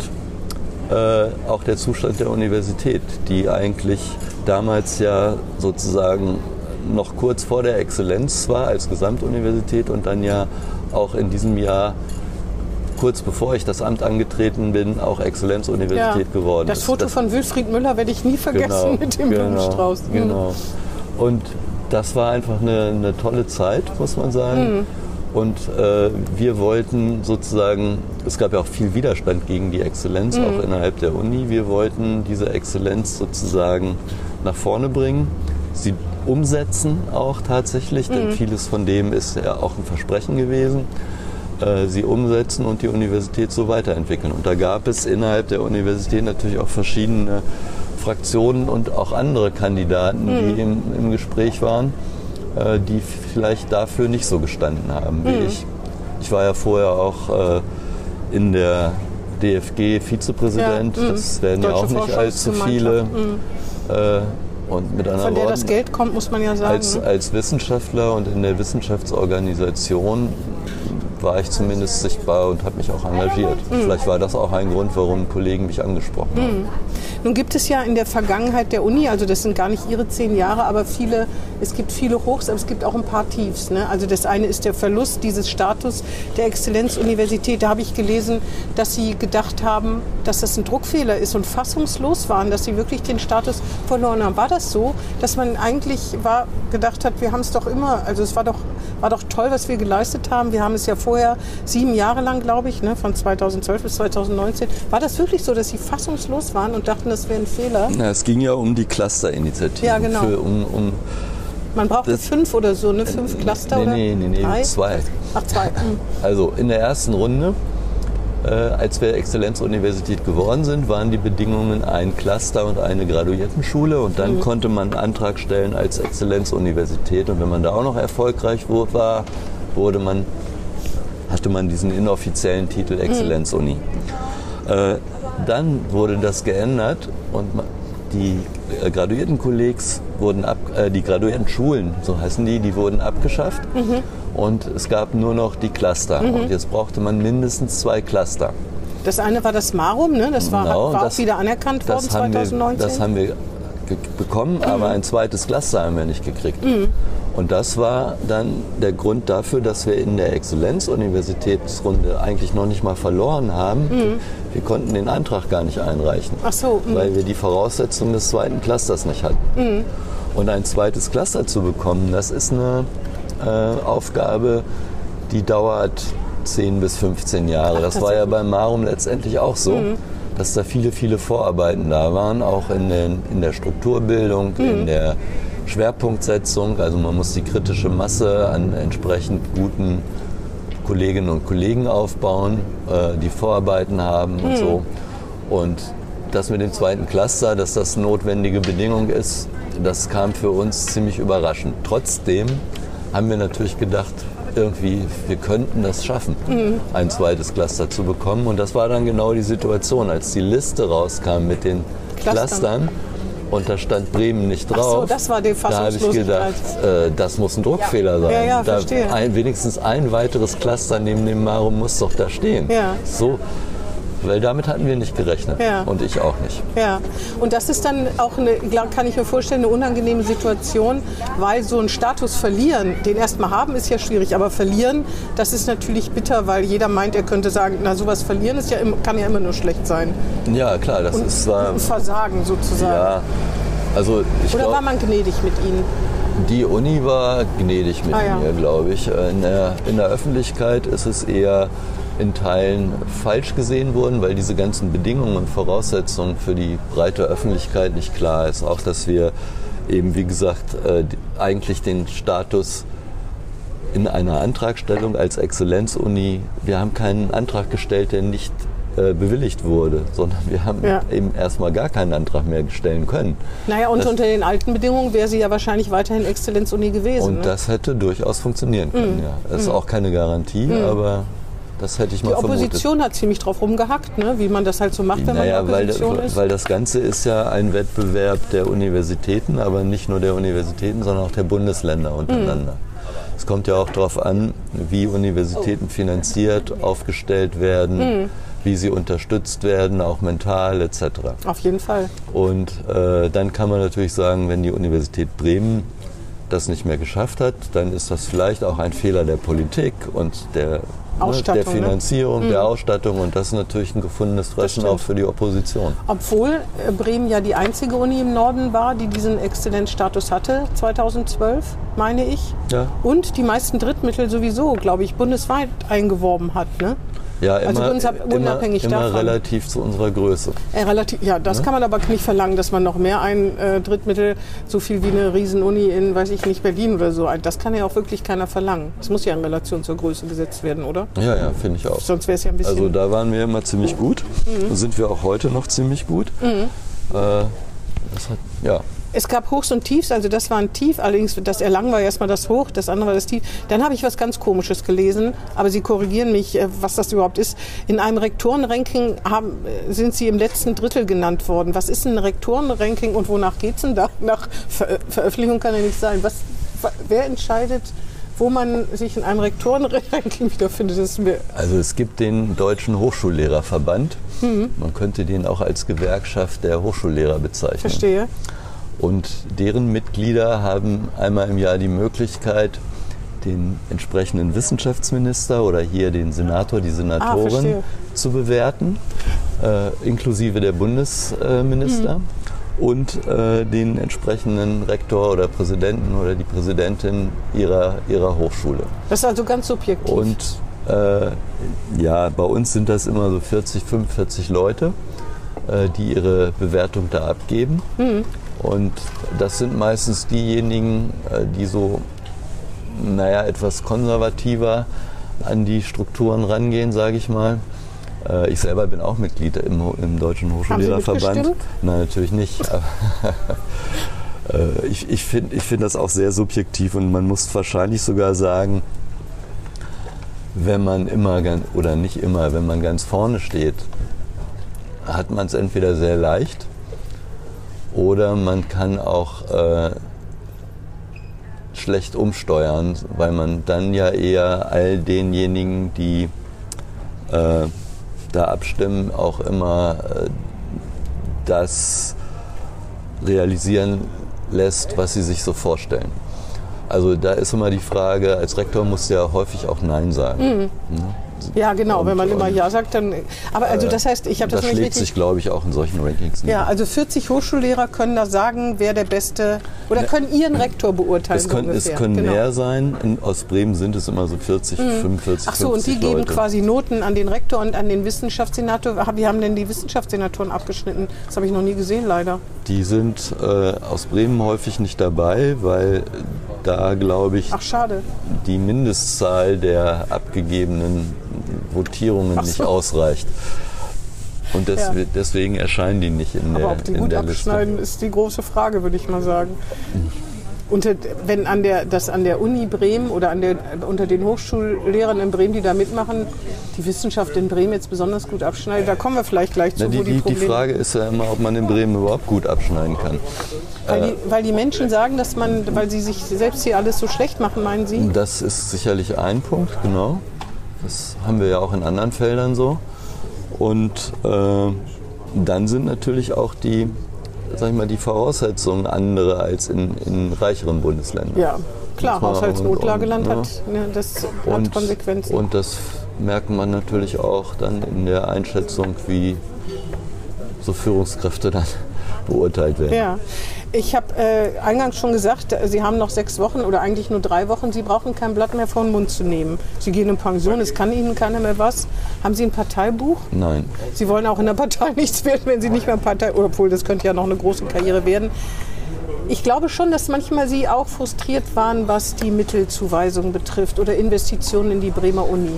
äh, auch der Zustand der Universität, die eigentlich damals ja sozusagen noch kurz vor der Exzellenz war als Gesamtuniversität und dann ja auch in diesem Jahr kurz bevor ich das Amt angetreten bin, auch Exzellenzuniversität geworden das ist. Foto von Wilfried Müller werde ich nie vergessen mit dem Blumenstrauß. Mhm. Genau. Und das war einfach eine, eine tolle Zeit, muss man sagen. Mhm. Und äh, wir wollten sozusagen, es gab ja auch viel Widerstand gegen die Exzellenz, Mhm. auch innerhalb der Uni. Wir wollten diese Exzellenz sozusagen nach vorne bringen, sie umsetzen auch tatsächlich, Mhm. denn vieles von dem ist ja auch ein Versprechen gewesen äh, sie umsetzen und die Universität so weiterentwickeln. Und da gab es innerhalb der Universität natürlich auch verschiedene Fraktionen und auch andere Kandidaten, die im, im Gespräch waren, äh, die vielleicht dafür nicht so gestanden haben wie ich. Ich war ja vorher auch äh, in der DFG Vizepräsident. Ja, mhm. das werden ja Deutsche auch nicht allzu viele Forschungsgemeinschaft. äh, Und mit anderen Von der das Worten, Geld kommt, muss man ja sagen. als, ne? als Wissenschaftler und in der Wissenschaftsorganisation war ich zumindest sichtbar und habe mich auch engagiert. Mhm. Vielleicht war das auch ein Grund, warum Kollegen mich angesprochen haben. Nun gibt es ja in der Vergangenheit der Uni, also das sind gar nicht ihre zehn Jahre, aber viele, es gibt viele Hochs, aber es gibt auch ein paar Tiefs. Ne? Also das eine ist der Verlust dieses Status der Exzellenzuniversität. Da habe ich gelesen, dass sie gedacht haben, dass das ein Druckfehler ist und fassungslos waren, dass sie wirklich den Status verloren haben. War das so, dass man eigentlich war, gedacht hat, wir haben es doch immer, also es war doch, war doch toll, was wir geleistet haben. Wir haben es ja vorher sieben Jahre lang, glaube ich, ne, von 2012 bis 2019. War das wirklich so, dass sie fassungslos waren und dachten, das wäre ein Fehler? Na, es ging ja um die Clusterinitiative. Ja, genau. Für, um, um, Man brauchte Das- fünf oder so, ne? Fünf Cluster nee, oder? nee, nee, nee, Drei? zwei. Ach, zwei. Hm. Also in der ersten Runde, äh, als wir Exzellenzuniversität geworden sind, waren die Bedingungen ein Cluster und eine Graduiertenschule und dann konnte man einen Antrag stellen als Exzellenzuniversität und wenn man da auch noch erfolgreich war, wurde man, hatte man diesen inoffiziellen Titel Exzellenzuni. Äh, dann wurde das geändert und die äh, Graduiertenkollegs wurden ab, äh, die Graduiertenschulen, so heißen die, die wurden abgeschafft und es gab nur noch die Cluster. Und jetzt brauchte man mindestens zwei Cluster. Das eine war das Marum, ne? Das war, Genau, war das- auch wieder anerkannt worden Das haben, wir, 2019. das haben wir bekommen, aber ein zweites Cluster haben wir nicht gekriegt. Und das war dann der Grund dafür, dass wir in der Exzellenzuniversitätsrunde eigentlich noch nicht mal verloren haben. Wir konnten den Antrag gar nicht einreichen, Ach so, mhm. weil wir die Voraussetzungen des zweiten Clusters nicht hatten. Und ein zweites Cluster zu bekommen, das ist eine äh, Aufgabe, die dauert 10 bis 15 Jahre. das war ja beim Marum letztendlich auch so, dass da viele, viele Vorarbeiten da waren, auch in, den, in der Strukturbildung, in der Schwerpunktsetzung. Also man muss die kritische Masse an entsprechend guten Kolleginnen und Kollegen aufbauen, äh, die Vorarbeiten haben und so. Und das mit dem zweiten Cluster, dass das notwendige Bedingung ist, das kam für uns ziemlich überraschend. Trotzdem haben wir natürlich gedacht, irgendwie, wir könnten das schaffen, ein zweites Cluster zu bekommen. Und das war dann genau die Situation, als die Liste rauskam mit den Clustern. Clustern und da stand Bremen nicht Ach drauf. so, das war die Da habe ich gedacht, äh, das muss ein Druckfehler sein. Ja, ja, da verstehe. ein, wenigstens ein weiteres Cluster neben dem Marum muss doch da stehen. Ja. So, weil damit hatten wir nicht gerechnet. Ja. Und ich auch nicht. Ja, und das ist dann auch, eine, glaub- kann ich mir vorstellen, eine unangenehme Situation, weil so einen Status verlieren, den erstmal haben, ist ja schwierig, aber verlieren, das ist natürlich bitter, weil jeder meint, er könnte sagen, na sowas verlieren ist ja, kann ja immer nur schlecht sein. Ja, klar, das ist zwar. Ein Versagen sozusagen. Ja, also ich Oder war glaube, man gnädig mit ihnen? die Uni war gnädig mit Ah, ja. mir, glaube ich. In der, in der Öffentlichkeit ist es eher in Teilen falsch gesehen worden, weil diese ganzen Bedingungen und Voraussetzungen für die breite Öffentlichkeit nicht klar ist. Auch, dass wir eben, wie gesagt, äh, eigentlich den Status in einer Antragstellung als Exzellenzuni, wir haben keinen Antrag gestellt, der nicht äh, bewilligt wurde, sondern wir haben Ja. eben erstmal gar keinen Antrag mehr stellen können. Naja, und Das- unter den alten Bedingungen wäre sie ja wahrscheinlich weiterhin Exzellenzuni gewesen. Und ne? das hätte durchaus funktionieren können, ja. Das ist auch keine Garantie, aber das hätte ich mal. Die Opposition hat ziemlich drauf rumgehackt, ne? wie man das halt so macht, wenn Naja, man weil, Opposition ist. weil das Ganze ist ja ein Wettbewerb der Universitäten, aber nicht nur der Universitäten, sondern auch der Bundesländer untereinander. Mhm. Es kommt ja auch darauf an, wie Universitäten finanziert, aufgestellt werden, Mhm. wie sie unterstützt werden, auch mental etc. Auf jeden Fall. Und äh, dann kann man natürlich sagen, wenn die Universität Bremen das nicht mehr geschafft hat, dann ist das vielleicht auch ein Fehler der Politik und der, Ausstattung, ne, ne? der Finanzierung, der Ausstattung und das ist natürlich ein gefundenes Fressen auch für die Opposition. Obwohl äh, Bremen ja die einzige Uni im Norden war, die diesen Exzellenzstatus hatte, 2012, meine ich. Ja. Und die meisten Drittmittel sowieso, glaube ich, bundesweit eingeworben hat. Ne? Ja, Also immer, unab- unabhängig immer, immer davon. relativ zu unserer Größe. Äh, relativ, ja, das kann man aber nicht verlangen, dass man noch mehr ein äh, Drittmittel, so viel wie eine Riesenuni in, weiß ich nicht, Berlin oder so, das kann ja auch wirklich keiner verlangen. Das muss ja in Relation zur Größe gesetzt werden, oder? Ja, ja, finde ich auch. Sonst wäre es ja ein bisschen... Also da waren wir immer ziemlich gut. Mhm. Sind wir auch heute noch ziemlich gut. Äh, das hat, ja, es gab Hochs und Tiefs, also das war ein Tief, allerdings das Erlangen war erstmal das Hoch, das andere war das Tief. Dann habe ich was ganz Komisches gelesen, aber Sie korrigieren mich, äh, was das überhaupt ist. In einem Rektorenranking haben, äh, sind Sie im letzten Drittel genannt worden. Was ist ein Rektorenranking und wonach geht es denn da? Nach Ver Veröffentlichung kann ja nicht sein. Was, wer entscheidet, wo man sich in einem Rektorenranking wiederfindet? Das ist mir Also es gibt den Deutschen Hochschullehrerverband. Mhm. Man könnte den auch als Gewerkschaft der Hochschullehrer bezeichnen. verstehe. Und deren Mitglieder haben einmal im Jahr die Möglichkeit, den entsprechenden Wissenschaftsminister oder hier den Senator, die Senatorin verstehe. zu bewerten, äh, inklusive der Bundesminister Mhm. Und äh, den entsprechenden Rektor oder Präsidenten oder die Präsidentin ihrer, ihrer Hochschule. Das ist also ganz subjektiv. Und äh, ja, bei uns sind das immer so 40, 45 Leute, äh, die ihre Bewertung da abgeben. Und das sind meistens diejenigen, äh, die so, naja, etwas konservativer an die Strukturen rangehen, sage ich mal. Äh, ich selber bin auch Mitglied im, im Deutschen Hochschullehrerverband. Nein, natürlich nicht. Äh, ich ich finde ich find das auch sehr subjektiv und man muss wahrscheinlich sogar sagen, wenn man immer ganz, oder nicht immer, wenn man ganz vorne steht, hat man es entweder sehr leicht oder man kann auch äh, schlecht umsteuern, weil man dann ja eher all denjenigen, die äh, da abstimmen, auch immer äh, das realisieren lässt, was sie sich so vorstellen. Also da ist immer die Frage, als Rektor musst du ja häufig auch Nein sagen. Ja, genau, wenn man und- immer Ja sagt, dann. Aber also das heißt, ich habe das, Das nicht schlägt richtig. sich, glaube ich, auch in solchen Rankings Ja, nieder. also 40 Hochschullehrer können da sagen, wer der beste oder können ihren Rektor beurteilen. Es können, so es können Genau. mehr sein. In, aus Bremen sind es immer so 40, 45, Ach so, und die 50 geben Leute. quasi Noten an den Rektor und an den Wissenschaftssenator. Wie haben denn die Wissenschaftssenatoren abgeschnitten? Das habe ich noch nie gesehen, leider. Die sind äh, aus Bremen häufig nicht dabei, weil da, glaube ich, Ach, schade. die Mindestzahl der abgegebenen Votierungen Ach nicht so. ausreicht. Und des, Ja. deswegen erscheinen die nicht in der, Aber ob die gut der Liste. abschneiden, ist die große Frage, würde ich mal sagen. Unter, wenn an der, das an der Uni Bremen oder an der, unter den Hochschullehrern in Bremen, die da mitmachen, die Wissenschaft in Bremen jetzt besonders gut abschneidet, da kommen wir vielleicht gleich zu, Na, die, wo die die, Frage ist ja immer, ob man in Bremen überhaupt gut abschneiden kann. Weil die, weil die Menschen sagen, dass man, weil sie sich selbst hier alles so schlecht machen, meinen Sie? Das ist sicherlich ein Punkt, genau. Das haben wir ja auch in anderen Feldern so. Und äh, dann sind natürlich auch die, sag ich mal, die Voraussetzungen andere als in, in reicheren Bundesländern. Ja, klar, Haushaltsnotlageland und- hat, ne, das hat Und, Konsequenzen. und das merkt man natürlich auch dann in der Einschätzung, wie so Führungskräfte dann beurteilt werden. Ja, ich habe äh, eingangs schon gesagt, äh, Sie haben noch sechs Wochen oder eigentlich nur drei Wochen. Sie brauchen kein Blatt mehr vor den Mund zu nehmen. Sie gehen in Pension, es kann Ihnen keiner mehr was. Haben Sie ein Parteibuch? Nein. Sie wollen auch in der Partei nichts werden, wenn Sie nicht mehr Partei, obwohl das könnte ja noch eine große Karriere werden. Ich glaube schon, dass manchmal Sie auch frustriert waren, was die Mittelzuweisung betrifft oder Investitionen in die Bremer Uni.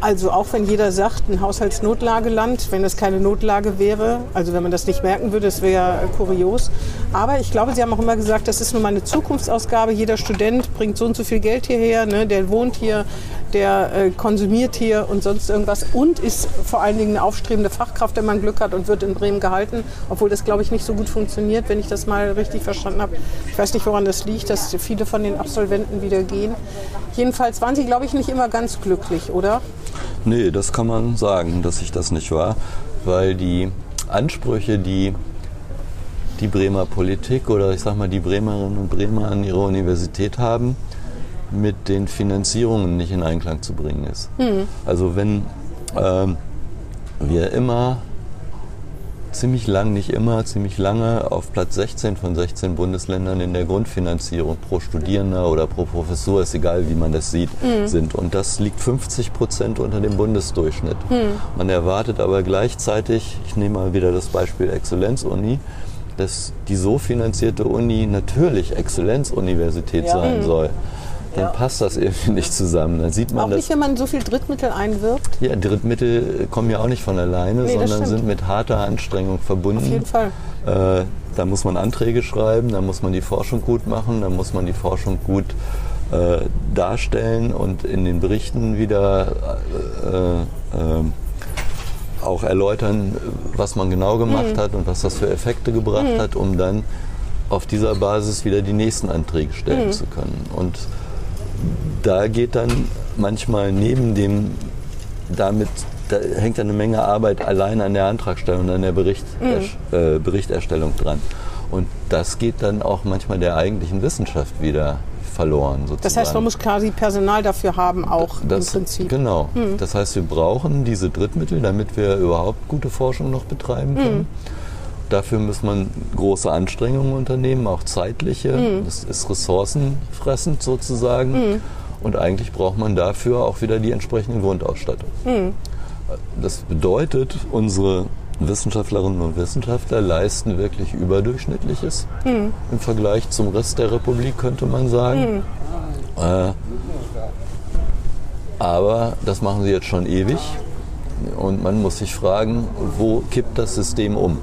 Also auch wenn jeder sagt, ein Haushaltsnotlageland, wenn es keine Notlage wäre, also wenn man das nicht merken würde, das wäre ja äh, kurios. Aber ich glaube, Sie haben auch immer gesagt, das ist nun mal eine Zukunftsausgabe. Jeder Student bringt so und so viel Geld hierher, ne? der wohnt hier, der äh, konsumiert hier und sonst irgendwas und ist vor allen Dingen eine aufstrebende Fachkraft, wenn man Glück hat und wird in Bremen gehalten, obwohl das, glaube ich, nicht so gut funktioniert, wenn ich das mal richtig verstanden habe. Ich weiß nicht, woran das liegt, dass viele von den Absolventen wieder gehen. Jedenfalls waren Sie, glaube ich, nicht immer ganz glücklich, oder? Nee, das kann man sagen, dass ich das nicht war, weil die Ansprüche, die die Bremer Politik oder ich sag mal die Bremerinnen und Bremer an ihrer Universität haben, mit den Finanzierungen nicht in Einklang zu bringen ist. Also wenn ähm, wir immer ziemlich lang, nicht immer, ziemlich lange auf Platz 16 von 16 Bundesländern in der Grundfinanzierung pro Studierender oder pro Professur, ist egal wie man das sieht, sind. Und das liegt 50 Prozent unter dem Bundesdurchschnitt. Man erwartet aber gleichzeitig, ich nehme mal wieder das Beispiel Exzellenzuni, dass die so finanzierte Uni natürlich Exzellenzuniversität sein soll. Dann passt das irgendwie nicht zusammen. Dann sieht man Auch das. nicht, wenn man so viel Drittmittel einwirbt. Ja, Drittmittel kommen ja auch nicht von alleine, Nee, sondern sind mit harter Anstrengung verbunden. Auf jeden Fall. Äh, da muss man Anträge schreiben, da muss man die Forschung gut machen, da muss man die Forschung gut äh, darstellen und in den Berichten wieder äh, äh, auch erläutern, was man genau gemacht hat und was das für Effekte gebracht hat, um dann auf dieser Basis wieder die nächsten Anträge stellen zu können. Und da geht dann manchmal neben dem damit da hängt eine Menge Arbeit allein an der Antragstellung und an der Bericht, äh, Berichterstellung dran. Und das geht dann auch manchmal der eigentlichen Wissenschaft wieder verloren. Sozusagen. Das heißt, man muss quasi Personal dafür haben, auch das, im Prinzip. Genau. Das heißt, wir brauchen diese Drittmittel, damit wir überhaupt gute Forschung noch betreiben können. Dafür muss man große Anstrengungen unternehmen, auch zeitliche. Das ist ressourcenfressend sozusagen. Und eigentlich braucht man dafür auch wieder die entsprechende Grundausstattung. Das bedeutet, unsere Wissenschaftlerinnen und Wissenschaftler leisten wirklich Überdurchschnittliches im Vergleich zum Rest der Republik, könnte man sagen. Äh, aber das machen sie jetzt schon ewig. Und man muss sich fragen, wo kippt das System um?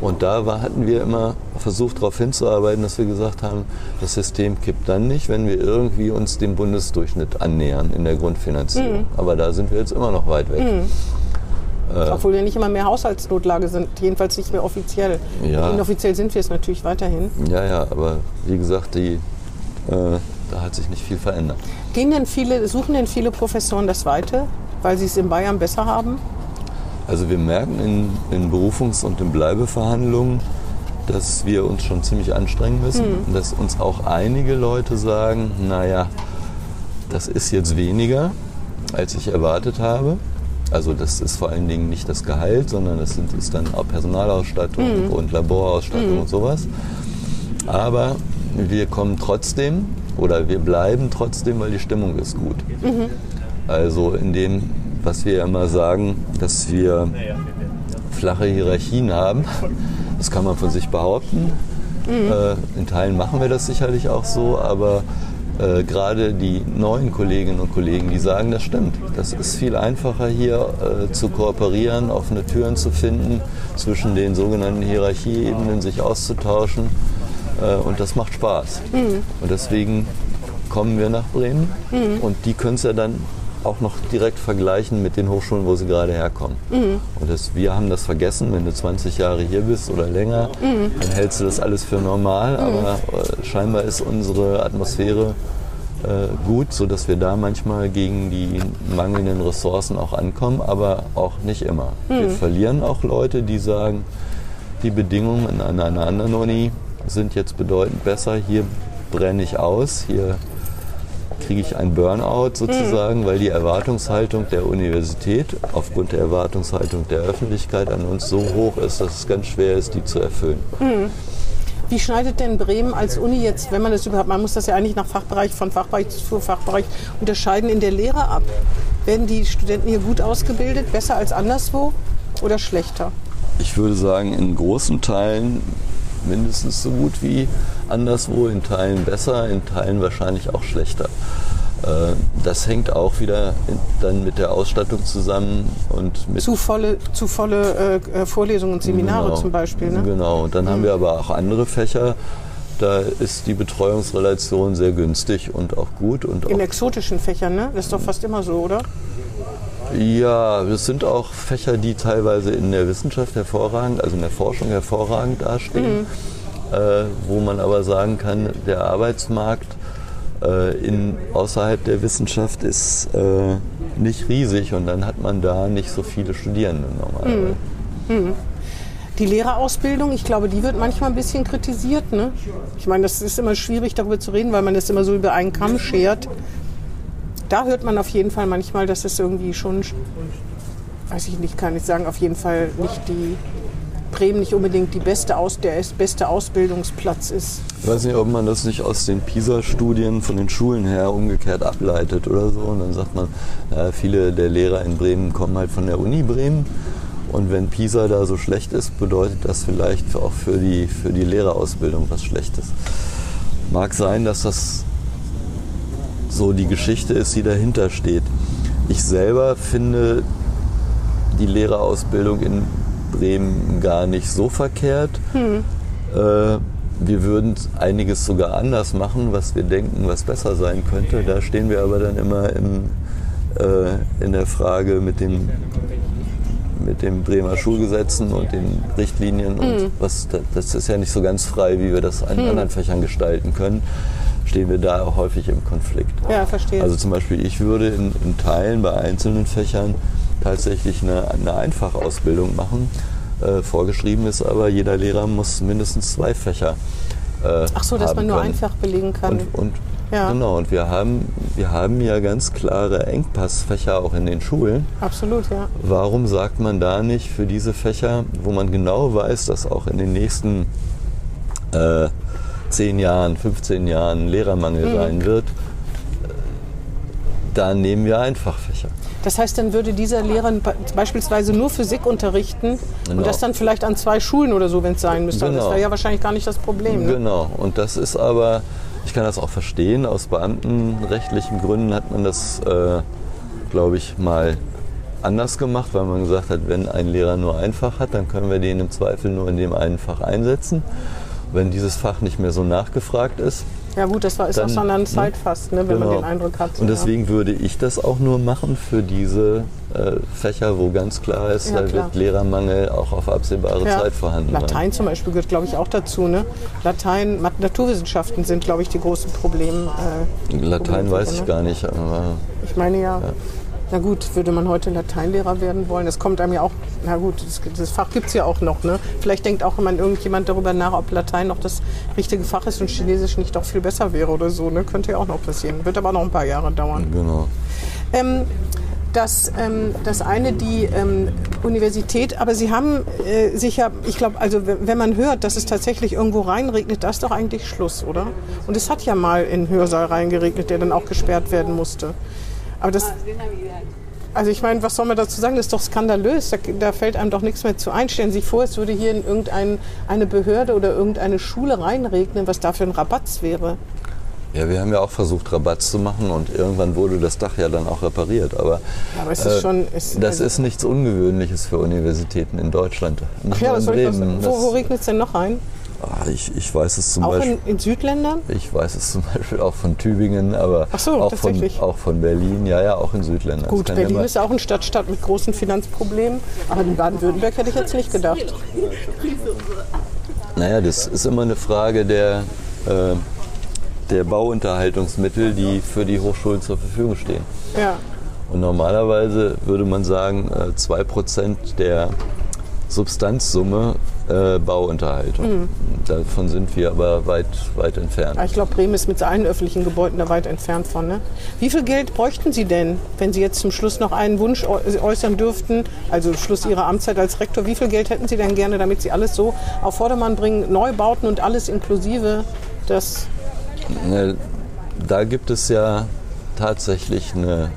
Und da war, hatten wir immer versucht, darauf hinzuarbeiten, dass wir gesagt haben, das System kippt dann nicht, wenn wir irgendwie uns dem Bundesdurchschnitt annähern in der Grundfinanzierung. Aber da sind wir jetzt immer noch weit weg. Obwohl wir nicht immer mehr Haushaltsnotlage sind, jedenfalls nicht mehr offiziell. Ja. Inoffiziell sind wir es natürlich weiterhin. Ja, ja, aber wie gesagt, die, äh, da hat sich nicht viel verändert. Gehen denn viele, suchen denn viele Professoren das Weite, weil sie es in Bayern besser haben? Also wir merken in, in Berufungs- und in Bleibeverhandlungen, dass wir uns schon ziemlich anstrengen müssen. Und dass uns auch einige Leute sagen, naja, das ist jetzt weniger, als ich erwartet habe. Also das ist vor allen Dingen nicht das Gehalt, sondern das sind, ist dann auch Personalausstattung und Laborausstattung und sowas. Aber wir kommen trotzdem oder wir bleiben trotzdem, weil die Stimmung ist gut. Also in dem, was wir immer sagen, dass wir flache Hierarchien haben, das kann man von sich behaupten. Äh, in Teilen machen wir das sicherlich auch so, aber äh, gerade die neuen Kolleginnen und Kollegen, die sagen, das stimmt. Das ist viel einfacher hier äh, zu kooperieren, offene Türen zu finden, zwischen den sogenannten Hierarchieebenen sich auszutauschen. Äh, und das macht Spaß. Und deswegen kommen wir nach Bremen und die können es ja dann auch noch direkt vergleichen mit den Hochschulen, wo sie gerade herkommen. Und das, wir haben das vergessen, wenn du 20 Jahre hier bist oder länger, dann hältst du das alles für normal, aber äh, scheinbar ist unsere Atmosphäre äh, gut, sodass wir da manchmal gegen die mangelnden Ressourcen auch ankommen, aber auch nicht immer. Wir verlieren auch Leute, die sagen, die Bedingungen an einer anderen Uni sind jetzt bedeutend besser, hier brenne ich aus, hier kriege ich ein Burnout sozusagen, weil die Erwartungshaltung der Universität aufgrund der Erwartungshaltung der Öffentlichkeit an uns so hoch ist, dass es ganz schwer ist, die zu erfüllen. Wie schneidet denn Bremen als Uni jetzt, wenn man das überhaupt, man muss das ja eigentlich nach Fachbereich, von Fachbereich zu Fachbereich unterscheiden, in der Lehre ab? Werden die Studenten hier gut ausgebildet, besser als anderswo oder schlechter? Ich würde sagen, in großen Teilen mindestens so gut wie anderswo, in Teilen besser, in Teilen wahrscheinlich auch schlechter. Äh, Das hängt auch wieder dann mit der Ausstattung zusammen und mit Zu volle, zu volle äh, Vorlesungen und Seminare Genau. zum Beispiel. Ne? Genau, und dann haben wir aber auch andere Fächer, da ist die Betreuungsrelation sehr günstig und auch gut. Und In auch, exotischen Fächern, ne? Das ist doch fast immer so, oder? Ja, es sind auch Fächer, die teilweise in der Wissenschaft hervorragend, also in der Forschung hervorragend dastehen, äh, wo man aber sagen kann, der Arbeitsmarkt äh, in, außerhalb der Wissenschaft ist äh, nicht riesig und dann hat man da nicht so viele Studierende normalerweise. Die Lehrerausbildung, ich glaube, die wird manchmal ein bisschen kritisiert. Ne? Ich meine, das ist immer schwierig, darüber zu reden, weil man das immer so über einen Kamm schert. Da hört man auf jeden Fall manchmal, dass es irgendwie schon, weiß ich nicht, kann ich sagen, auf jeden Fall nicht die Bremen nicht unbedingt die beste Aus, der beste Ausbildungsplatz ist. Ich weiß nicht, ob man das nicht aus den PISA-Studien von den Schulen her umgekehrt ableitet oder so. Und dann sagt man, ja, viele der Lehrer in Bremen kommen halt von der Uni Bremen. Und wenn PISA da so schlecht ist, bedeutet das vielleicht auch für die, für die Lehrerausbildung was Schlechtes. Mag sein, dass das so die Geschichte ist, die dahinter steht. Ich selber finde die Lehrerausbildung in Bremen gar nicht so verkehrt. Äh, wir würden einiges sogar anders machen, was wir denken, was besser sein könnte. Da stehen wir aber dann immer im, äh, in der Frage mit dem, mit dem Bremer Schulgesetzen und den Richtlinien. Und was, das ist ja nicht so ganz frei, wie wir das in anderen Fächern gestalten können. Stehen wir da auch häufig im Konflikt. Ja, verstehe. Also zum Beispiel, ich würde in, in Teilen bei einzelnen Fächern tatsächlich eine, eine Einfachausbildung machen. Äh, vorgeschrieben ist aber, jeder Lehrer muss mindestens zwei Fächer äh, Ach so, dass man nur können. einfach belegen kann. Und, und Ja. genau, und wir haben, wir haben ja ganz klare Engpassfächer auch in den Schulen. Absolut, ja. Warum sagt man da nicht für diese Fächer, wo man genau weiß, dass auch in den nächsten äh, 10 Jahren, 15 Jahren Lehrermangel Mhm. sein wird, da nehmen wir Einfachfächer. Das heißt, dann würde dieser Lehrer be- beispielsweise nur Physik unterrichten Genau. und das dann vielleicht an zwei Schulen oder so, wenn es sein müsste. Also Das Genau. wäre ja wahrscheinlich gar nicht das Problem. Ne? Genau, und das ist aber, ich kann das auch verstehen, aus beamtenrechtlichen Gründen hat man das, äh, glaube ich, mal anders gemacht, weil man gesagt hat, wenn ein Lehrer nur ein Fach hat, dann können wir den im Zweifel nur in dem einen Fach einsetzen. Wenn dieses Fach nicht mehr so nachgefragt ist. Ja gut, das war, ist Dann- aus einer Zeit fast, ne, wenn man Genau. den Eindruck hat. Und deswegen würde ich das auch nur machen für diese äh, Fächer, wo ganz klar ist, Ja, da klar. wird Lehrermangel auch auf absehbare ja. Zeit vorhanden sein. Latein zum Beispiel gehört, glaube ich, auch dazu. Ne? Latein, Mat- Naturwissenschaften sind, glaube ich, die großen Probleme. Äh, Latein Probleme, weiß ne? ich gar nicht, aber Ich meine ja, na gut, würde man heute Lateinlehrer werden wollen? Das kommt einem ja auch, na gut, das, das Fach gibt es ja auch noch. Ne? Vielleicht denkt auch immer irgendjemand darüber nach, ob Latein noch das richtige Fach ist und Chinesisch nicht doch viel besser wäre oder so. Ne? Könnte ja auch noch passieren. Wird aber noch ein paar Jahre dauern. genau. Ähm, das, ähm, das eine, die ähm, Universität, aber Sie haben äh, sich ja, ich glaube, also wenn man hört, dass es tatsächlich irgendwo reinregnet, da ist doch eigentlich Schluss, oder? Und es hat ja mal in Hörsaal reingeregnet, der dann auch gesperrt werden musste. Aber das, also ich meine, was soll man dazu sagen? Das ist doch skandalös. Da, da fällt einem doch nichts mehr zu ein. Stellen Sie sich vor, es würde hier in irgendeine Behörde oder irgendeine Schule reinregnen, was da für ein Rabatz wäre. Ja, wir haben ja auch versucht, Rabatt zu machen und irgendwann wurde das Dach ja dann auch repariert. Aber, Ja, aber es ist schon- es- das also- ist nichts Ungewöhnliches für Universitäten in Deutschland. Nicht Ach ja, was soll ich was, wo, wo regnet es denn noch rein? Ah, ich, ich weiß es zum Auch Beispiel. in, in Südländern? Ich weiß es zum Beispiel auch von Tübingen, aber Ach so, auch, von, auch von Berlin, ja, ja, auch in Südländern. Gut, Berlin ja ist auch eine Stadtstadt mit großen Finanzproblemen, aber in Baden-Württemberg hätte ich jetzt nicht gedacht. Naja, das ist immer eine Frage der, äh, der Bauunterhaltungsmittel, die für die Hochschulen zur Verfügung stehen. Ja, Und normalerweise würde man sagen, äh, 2% der Substanzsumme äh, Bauunterhaltung. Davon sind wir aber weit, weit entfernt. aber ich glaube, Bremen ist mit allen öffentlichen Gebäuden da weit entfernt von. Ne? Wie viel Geld bräuchten Sie denn, wenn Sie jetzt zum Schluss noch einen Wunsch äu- äußern dürften, also Schluss Ihrer Amtszeit als Rektor, wie viel Geld hätten Sie denn gerne, damit Sie alles so auf Vordermann bringen, Neubauten und alles inklusive das Ne, Da gibt es ja tatsächlich eine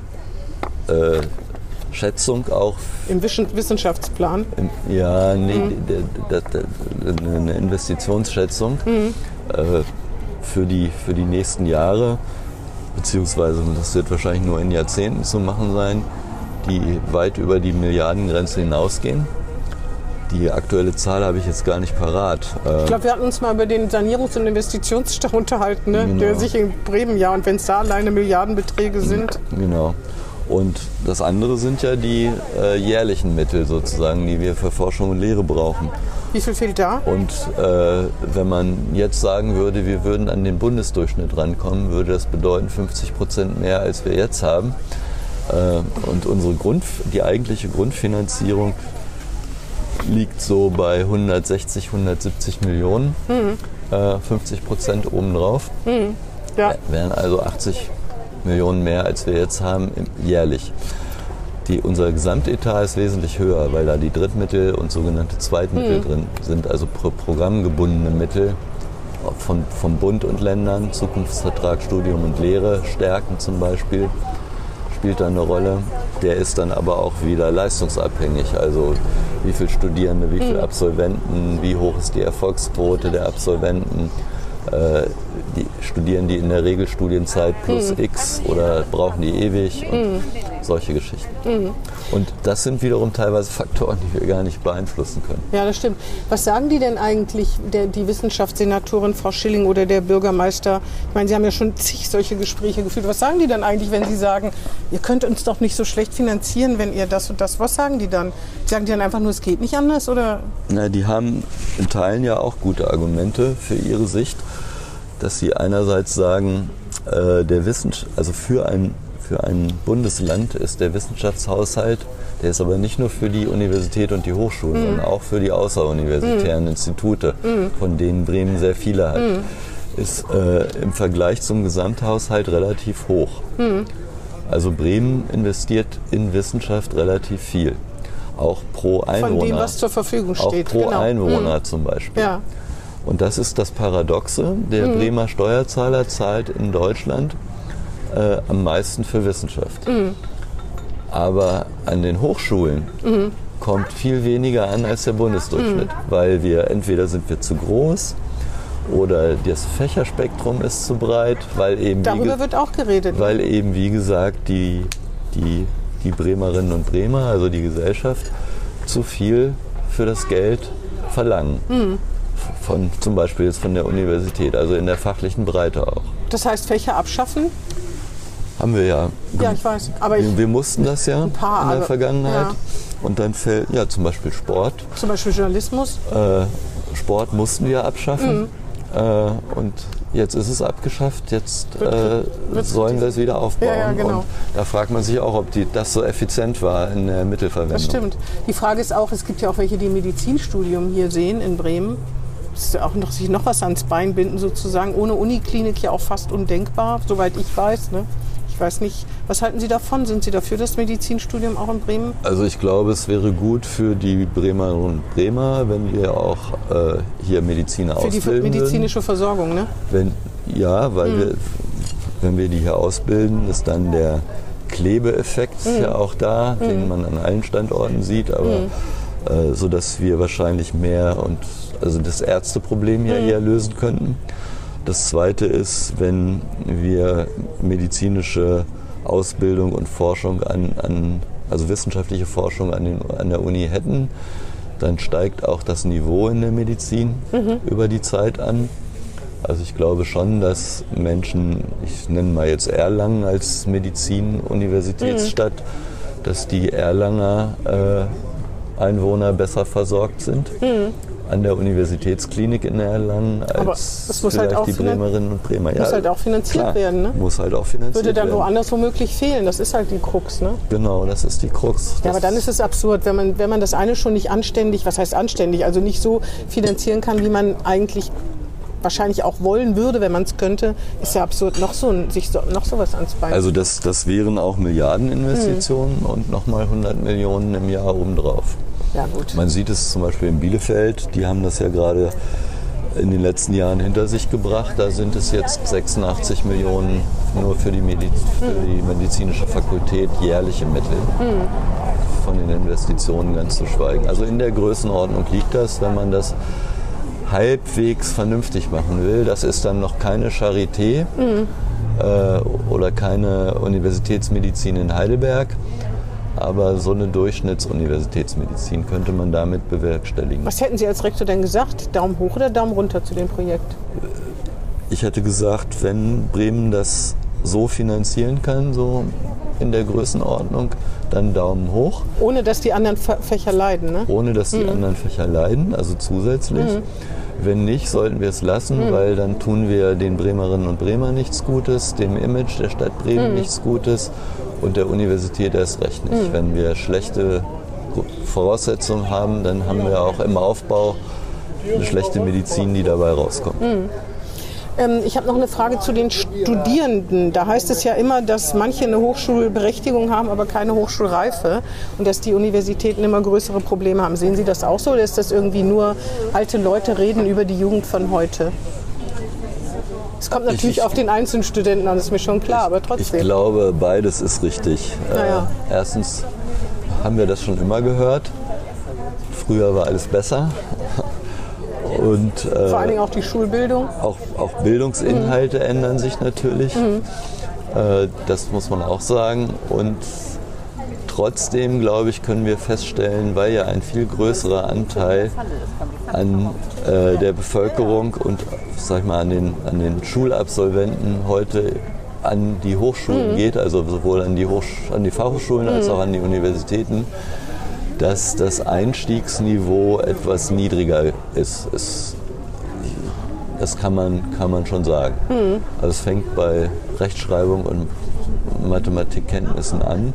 äh, Schätzung auch im Wissenschaftsplan? Ja, nee, der, eine Investitionsschätzung äh, für, die, für die nächsten Jahre, beziehungsweise das wird wahrscheinlich nur in Jahrzehnten zu machen sein, die weit über die Milliardengrenze hinausgehen. Die aktuelle Zahl habe ich jetzt gar nicht parat. Äh, Ich glaube, wir hatten uns mal über den Sanierungs- und Investitionsstau unterhalten, ne? Genau. der sich in Bremen ja, und wenn es da alleine Milliardenbeträge sind, Genau. Und das andere sind ja die äh, jährlichen Mittel sozusagen, die wir für Forschung und Lehre brauchen. wie viel fehlt da? Und äh, wenn man jetzt sagen würde, wir würden an den Bundesdurchschnitt rankommen, würde das bedeuten 50 Prozent mehr, als wir jetzt haben. Äh, und unsere Grund, die eigentliche Grundfinanzierung liegt so bei 160, 170 Millionen. Äh, 50 Prozent obendrauf. Ja. Wären also 80 Millionen mehr, als wir jetzt haben, jährlich. Die, unser Gesamtetat ist wesentlich höher, weil da die Drittmittel und sogenannte Zweitmittel drin sind, also pro programmgebundene Mittel von, vom Bund und Ländern, Zukunftsvertrag, Studium und Lehre, Stärken zum Beispiel, spielt da eine Rolle. Der ist dann aber auch wieder leistungsabhängig, also wie viele Studierende, wie viele Absolventen, wie hoch ist die Erfolgsquote der Absolventen, äh, die studieren die in der Regelstudienzeit plus X oder brauchen die ewig. Und solche Geschichten. Und das sind wiederum teilweise Faktoren, die wir gar nicht beeinflussen können. Ja, das stimmt. Was sagen die denn eigentlich, der, die Wissenschaftssenatorin Frau Schilling oder der Bürgermeister? Ich meine, Sie haben ja schon zig solche Gespräche geführt. Was sagen die dann eigentlich, wenn Sie sagen, ihr könnt uns doch nicht so schlecht finanzieren, wenn ihr das und das? Was sagen die dann? Sagen die dann einfach nur, es geht nicht anders? Oder? Na, die haben in Teilen ja auch gute Argumente für ihre Sicht, dass sie einerseits sagen, äh, der Wissenschaft, also für ein, für ein Bundesland ist der Wissenschaftshaushalt, der ist aber nicht nur für die Universität und die Hochschulen, sondern auch für die außeruniversitären Institute, von denen Bremen sehr viele hat, ist äh, im Vergleich zum Gesamthaushalt relativ hoch. Also Bremen investiert in Wissenschaft relativ viel. Auch pro Einwohner. Von dem, was zur Verfügung steht. Auch pro genau. Einwohner zum Beispiel. Ja. Und das ist das Paradoxe. Der Mhm. Bremer Steuerzahler zahlt in Deutschland äh, am meisten für Wissenschaft. Mhm. Aber an den Hochschulen Mhm. kommt viel weniger an als der Bundesdurchschnitt, weil wir entweder sind wir zu groß oder das Fächerspektrum ist zu breit, weil eben, wie, Darüber ge- wird auch geredet. weil eben wie gesagt die, die, die Bremerinnen und Bremer, also die Gesellschaft, zu viel für das Geld verlangen. Von, zum Beispiel jetzt von der Universität, also in der fachlichen Breite auch. Das heißt, Fächer abschaffen? Haben wir ja. Ja, ich weiß. Aber ich, Wir, wir mussten das ja paar, in der Vergangenheit. ja. Und dann fällt, ja, zum Beispiel Sport. zum Beispiel Journalismus. Äh, Sport mussten wir abschaffen. Mhm. Äh, und jetzt ist es abgeschafft. Jetzt äh, sollen wir es wieder aufbauen. Ja, ja, genau. Und da fragt man sich auch, ob die, das so effizient war in der Mittelverwendung. Das stimmt. Die Frage ist auch, es gibt ja auch welche, die Medizinstudium hier sehen in Bremen. Auch noch, sich noch was ans Bein binden sozusagen. Ohne Uniklinik ja auch fast undenkbar, soweit ich weiß. Ne? Ich weiß nicht, was halten Sie davon? Sind Sie dafür das Medizinstudium auch in Bremen? Also ich glaube, es wäre gut für die Bremerinnen und Bremer, wenn wir auch äh, hier Mediziner Für die ausbilden medizinische Versorgung, ne? Wenn, ja, weil wir, wenn wir die hier ausbilden, ist dann der Klebeeffekt ja auch da, den man an allen Standorten sieht, aber äh, so dass wir wahrscheinlich mehr und also das Ärzteproblem ja eher lösen könnten. Das zweite ist, wenn wir medizinische Ausbildung und Forschung an, an also wissenschaftliche Forschung an, den, an der Uni hätten, dann steigt auch das Niveau in der Medizin über die Zeit an. Also ich glaube schon, dass Menschen, ich nenne mal jetzt Erlangen als Medizin-Universitätsstadt, dass die Erlanger äh, Einwohner besser versorgt sind an der Universitätsklinik in Erlangen Aber als es muss halt vielleicht auch die finan- Bremerinnen und Bremer. muss halt auch finanziert werden, ne? Muss halt auch finanziert Würde dann werden. woanders womöglich fehlen. Das ist halt die Krux, ne? Genau, das ist die Krux. Ja, aber dann ist es absurd, wenn man, wenn man das eine schon nicht anständig, was heißt anständig, also nicht so finanzieren kann, wie man eigentlich wahrscheinlich auch wollen würde, wenn man es könnte, ist ja absurd, noch so, ein- sich so, noch sowas ans Bein. Also das, das wären auch Milliardeninvestitionen Hm. und nochmal 100 Millionen im Jahr obendrauf. Ja gut. Man sieht es zum Beispiel in Bielefeld, die haben das ja gerade in den letzten Jahren hinter sich gebracht. Da sind es jetzt 86 Millionen nur für die, Mediz für die medizinische Fakultät jährliche Mittel. Von den Investitionen ganz zu schweigen. Also in der Größenordnung liegt das, wenn man das halbwegs vernünftig machen will. Das ist dann noch keine Charité äh, oder keine Universitätsmedizin in Heidelberg. Aber so eine Durchschnittsuniversitätsmedizin könnte man damit bewerkstelligen. Was hätten Sie als Rektor denn gesagt? Daumen hoch oder Daumen runter zu dem Projekt? Ich hätte gesagt, wenn Bremen das so finanzieren kann, so in der Größenordnung, dann Daumen hoch, Ohne dass die anderen Fä- Fächer leiden, ne? ohne dass die anderen Fächer leiden, also zusätzlich. Wenn nicht, sollten wir es lassen, weil dann tun wir den Bremerinnen und Bremer nichts Gutes, dem Image der Stadt Bremen nichts Gutes und der Universität erst recht nicht. Wenn wir schlechte Voraussetzungen haben, dann haben wir auch im Aufbau eine schlechte Medizin, die dabei rauskommt. Ähm, ich habe noch eine Frage zu den Studierenden. Da heißt es ja immer, dass manche eine Hochschulberechtigung haben, aber keine Hochschulreife und dass die Universitäten immer größere Probleme haben. Sehen Sie das auch so oder ist das irgendwie nur alte Leute reden über die Jugend von heute? Es kommt natürlich Ich- auf den einzelnen Studenten an, das ist mir schon klar, aber Ich trotzdem. glaube, beides ist richtig. Naja. Äh, erstens haben wir das schon immer gehört. Früher war alles besser. Und äh, Vor allen Dingen auch die Schulbildung. auch, auch Bildungsinhalte ändern sich natürlich. Äh, das muss man auch sagen. Und trotzdem, glaube ich, können wir feststellen, weil ja ein viel größerer Anteil an äh, der Bevölkerung und sag ich mal, an, den, an den Schulabsolventen heute an die Hochschulen geht, also sowohl an die, Hochsch an die Fachhochschulen als auch an die Universitäten, dass das Einstiegsniveau etwas niedriger ist. Es, das kann man, kann man schon sagen. Also es fängt bei Rechtschreibung und Mathematikkenntnissen an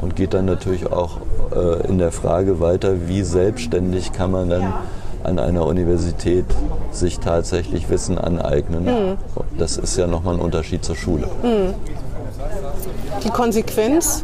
und geht dann natürlich auch äh, in der Frage weiter, wie selbstständig kann man dann an einer Universität sich tatsächlich Wissen aneignen. Das ist ja nochmal ein Unterschied zur Schule. Die Konsequenz,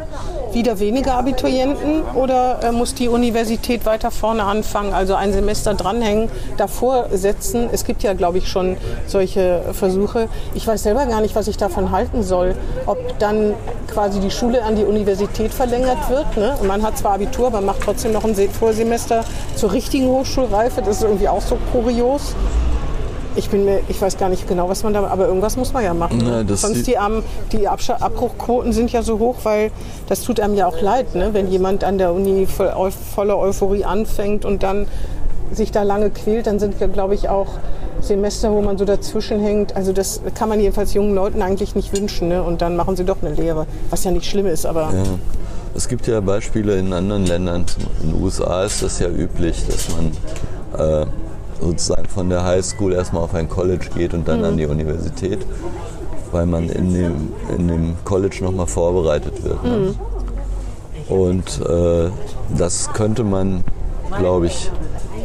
wieder weniger Abiturienten oder äh, muss die Universität weiter vorne anfangen, also ein Semester dranhängen, davor setzen? Es gibt ja, glaube ich, schon solche Versuche. Ich weiß selber gar nicht, was ich davon halten soll. Ob dann quasi die Schule an die Universität verlängert wird. Ne? Man hat zwar Abitur, aber macht trotzdem noch ein Se- Vorsemester zur richtigen Hochschulreife. Das ist irgendwie auch so kurios. Ich bin mir, ich weiß gar nicht genau, was man da, aber irgendwas muss man ja machen. Na, das Sonst die, Armen, die Absch- Abbruchquoten sind ja so hoch, weil das tut einem ja auch leid, ne? wenn jemand an der Uni voll, voller Euphorie anfängt und dann sich da lange quält, dann sind ja, glaube ich, auch Semester, wo man so dazwischen hängt. Also das kann man jedenfalls jungen Leuten eigentlich nicht wünschen. Ne? Und dann machen sie doch eine Lehre, was ja nicht schlimm ist, aber Ja. Es gibt ja Beispiele in anderen Ländern. In den USA ist das ja üblich, dass man äh, sozusagen von der Highschool erstmal auf ein College geht und dann an die Universität, weil man in dem, in dem College nochmal vorbereitet wird. Ne? Und äh, das könnte man, glaube ich,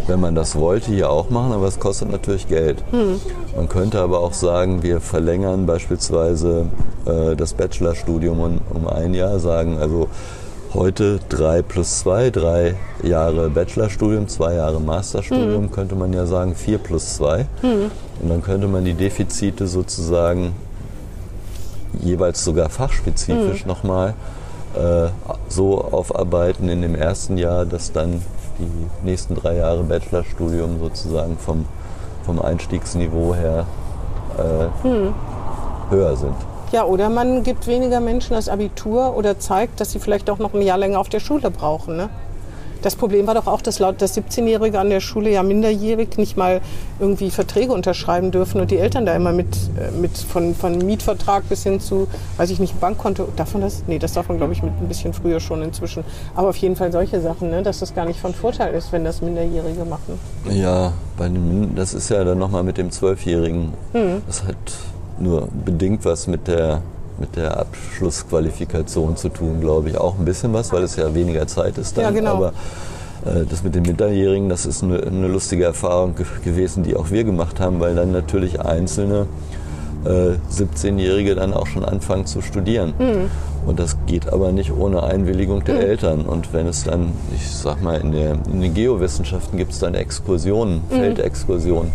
wenn man das wollte, hier auch machen, aber es kostet natürlich Geld. Man könnte aber auch sagen, wir verlängern beispielsweise äh, das Bachelorstudium um, um ein Jahr, sagen also heute drei plus zwei, drei Jahre Bachelorstudium, zwei Jahre Masterstudium, könnte man ja sagen vier plus zwei. Und dann könnte man die Defizite sozusagen jeweils sogar fachspezifisch nochmal äh, so aufarbeiten in dem ersten Jahr, dass dann die nächsten drei Jahre Bachelorstudium sozusagen vom, vom Einstiegsniveau her äh, höher sind. Ja, oder man gibt weniger Menschen das Abitur oder zeigt, dass sie vielleicht auch noch ein Jahr länger auf der Schule brauchen. Ne? Das Problem war doch auch, dass laut dass 17-Jährige an der Schule ja minderjährig nicht mal irgendwie Verträge unterschreiben dürfen und die Eltern da immer mit, äh, mit von, von Mietvertrag bis hin zu, weiß ich nicht, Bankkonto, darf man das? Nee, das darf man glaube ich mit ein bisschen früher schon inzwischen. Aber auf jeden Fall solche Sachen, ne? dass das gar nicht von Vorteil ist, wenn das Minderjährige machen. Ja, bei dem, das ist ja dann nochmal mit dem Zwölfjährigen. Das hat nur bedingt was mit der, mit der Abschlussqualifikation zu tun, glaube ich. Auch ein bisschen was, weil es ja weniger Zeit ist dann. Ja, genau. Aber äh, das mit den Minderjährigen, das ist eine, eine lustige Erfahrung ge gewesen, die auch wir gemacht haben, weil dann natürlich einzelne äh, 17-Jährige dann auch schon anfangen zu studieren. Und das geht aber nicht ohne Einwilligung der Eltern. Und wenn es dann, ich sag mal, in, der, in den Geowissenschaften gibt es dann Exkursionen, Feldexkursionen.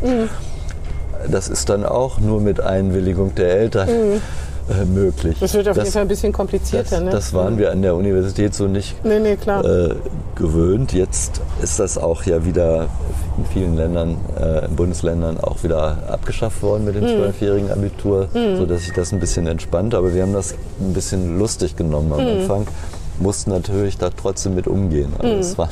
Das ist dann auch nur mit Einwilligung der Eltern äh, möglich. Das wird auf jeden Fall ein bisschen komplizierter. das, ne? das waren wir an der Universität so nicht Nee, nee, klar. äh, gewöhnt. Jetzt ist das auch ja wieder in vielen Ländern, äh, Bundesländern auch wieder abgeschafft worden mit dem zwölfjährigen Abitur, sodass sich das ein bisschen entspannt. Aber wir haben das ein bisschen lustig genommen am Anfang. Mussten natürlich da trotzdem mit umgehen. Also es war,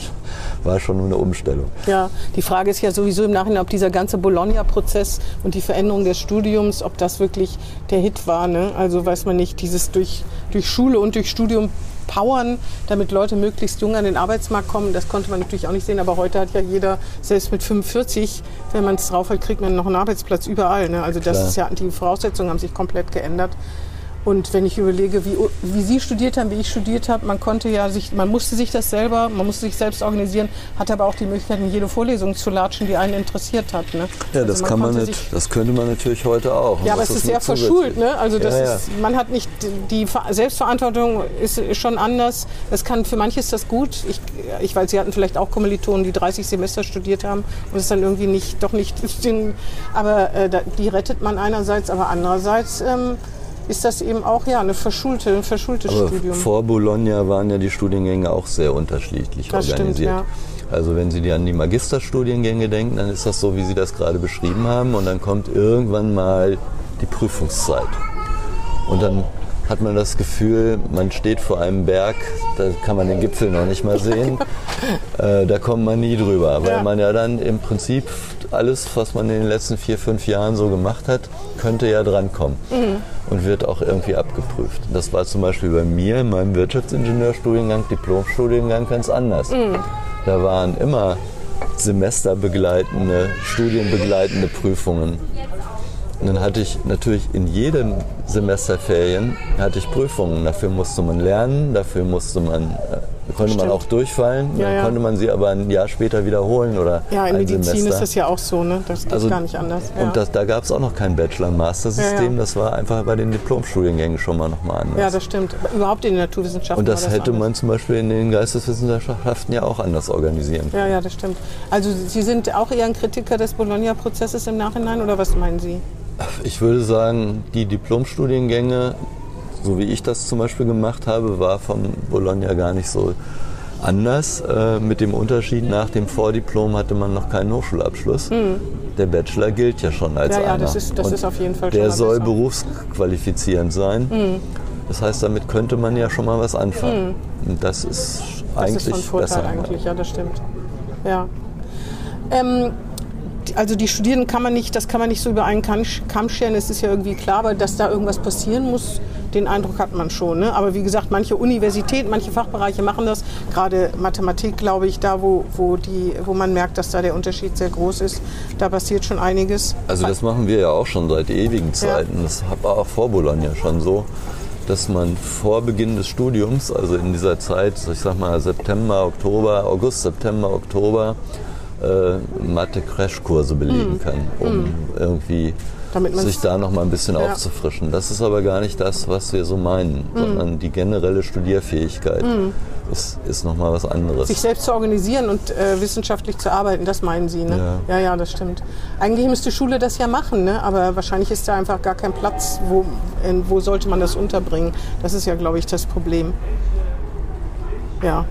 war schon eine Umstellung. Ja, die Frage ist ja sowieso im Nachhinein, ob dieser ganze Bologna-Prozess und die Veränderung des Studiums, ob das wirklich der Hit war. Ne? Also weiß man nicht, dieses durch, durch Schule und durch Studium powern, damit Leute möglichst jung an den Arbeitsmarkt kommen, das konnte man natürlich auch nicht sehen. Aber heute hat ja jeder, selbst mit 45, wenn man es drauf hat, kriegt man noch einen Arbeitsplatz überall. Ne? Also das Klar. ist ja, die Voraussetzungen haben sich komplett geändert. Und wenn ich überlege, wie, wie Sie studiert haben, wie ich studiert habe, man konnte ja sich, man musste sich das selber, man musste sich selbst organisieren, hatte aber auch die Möglichkeit, in jede Vorlesung zu latschen, die einen interessiert hat. Ne? Ja, das Also man kann man nicht, das könnte man natürlich heute auch. Ja, aber es ist sehr verschult, ne? Also das Ja, ja. ist, man hat nicht die Ver- Selbstverantwortung ist schon anders. Das kann für manche ist das gut. Ich, ich weiß, Sie hatten vielleicht auch Kommilitonen, die 30 Semester studiert haben und es dann irgendwie nicht, doch nicht. Aber äh, die rettet man einerseits, aber andererseits ähm, ist das eben auch ja eine verschulte, ein verschultes Aber Studium. vor Bologna waren ja die Studiengänge auch sehr unterschiedlich Das stimmt, organisiert. ja. Also wenn Sie die an die Magisterstudiengänge denken, dann ist das so, wie Sie das gerade beschrieben haben. Und dann kommt irgendwann mal die Prüfungszeit. Und dann hat man das Gefühl, man steht vor einem Berg, da kann man den Gipfel noch nicht mal sehen. äh, da kommt man nie drüber, weil Ja. man ja dann im Prinzip alles, was man in den letzten vier, fünf Jahren so gemacht hat, könnte ja drankommen und wird auch irgendwie abgeprüft. Das war zum Beispiel bei mir in meinem Wirtschaftsingenieurstudiengang, Diplomstudiengang ganz anders. Da waren immer semesterbegleitende, studienbegleitende Prüfungen. Und dann hatte ich natürlich in jedem Semesterferien hatte ich Prüfungen. Dafür musste man lernen, dafür musste man, äh, konnte man Stimmt. auch durchfallen. Ja, dann ja. konnte man sie aber ein Jahr später wiederholen oder Ja, in Medizin Semester. ist das ja auch so, ne? Das geht Also- gar nicht anders. Ja. Und das, da gab es auch noch kein Bachelor-Master-System. Das war einfach bei den Diplomstudiengängen schon mal nochmal anders. ja, das stimmt. Überhaupt in den Naturwissenschaften. und das war hätte anders. man zum Beispiel in den Geisteswissenschaften ja auch anders organisieren können. Ja, ja, das stimmt. Also Sie sind auch eher ein Kritiker des Bologna-Prozesses im Nachhinein oder was meinen Sie? Ich würde sagen, die Diplomstudiengänge, so wie ich das zum Beispiel gemacht habe, war von Bologna gar nicht so anders. Äh, mit dem Unterschied, nach dem Vordiplom hatte man noch keinen Hochschulabschluss. Der Bachelor gilt ja schon als. Ja, ja, einer. das ist- das Und ist auf jeden Fall schon Der soll besser. Berufsqualifizierend sein. Das heißt, damit könnte man ja schon mal was anfangen. Und das ist Hm. Das eigentlich ist von Vorteil besser. eigentlich, ja, das stimmt. Ja. Ähm, also die Studierenden kann man nicht, das kann man nicht so über einen Kamm scheren, es ist ja irgendwie klar, aber dass da irgendwas passieren muss, den Eindruck hat man schon. Ne? Aber wie gesagt, manche Universitäten, manche Fachbereiche machen das, gerade Mathematik, glaube ich, da wo, wo, die, wo man merkt, dass da der Unterschied sehr groß ist, da passiert schon einiges. Also das machen wir ja auch schon seit ewigen Zeiten. Das war auch vor Bologna schon so, dass man vor Beginn des Studiums, also in dieser Zeit, ich sag mal September, Oktober, August, September, Oktober, äh, Mathe-Crash-Kurse belegen kann, um irgendwie Hm. Damit man's- sich da noch mal ein bisschen Ja. aufzufrischen. Das ist aber gar nicht das, was wir so meinen, Hm. sondern die generelle Studierfähigkeit ist, ist noch mal was anderes. Sich selbst zu organisieren und äh, wissenschaftlich zu arbeiten, das meinen Sie, ne? Ja. ja, das stimmt. Eigentlich müsste Schule das ja machen, ne? aber wahrscheinlich ist da einfach gar kein Platz. Wo, in, wo sollte man das unterbringen? Das ist ja, glaube ich, das Problem. Ja.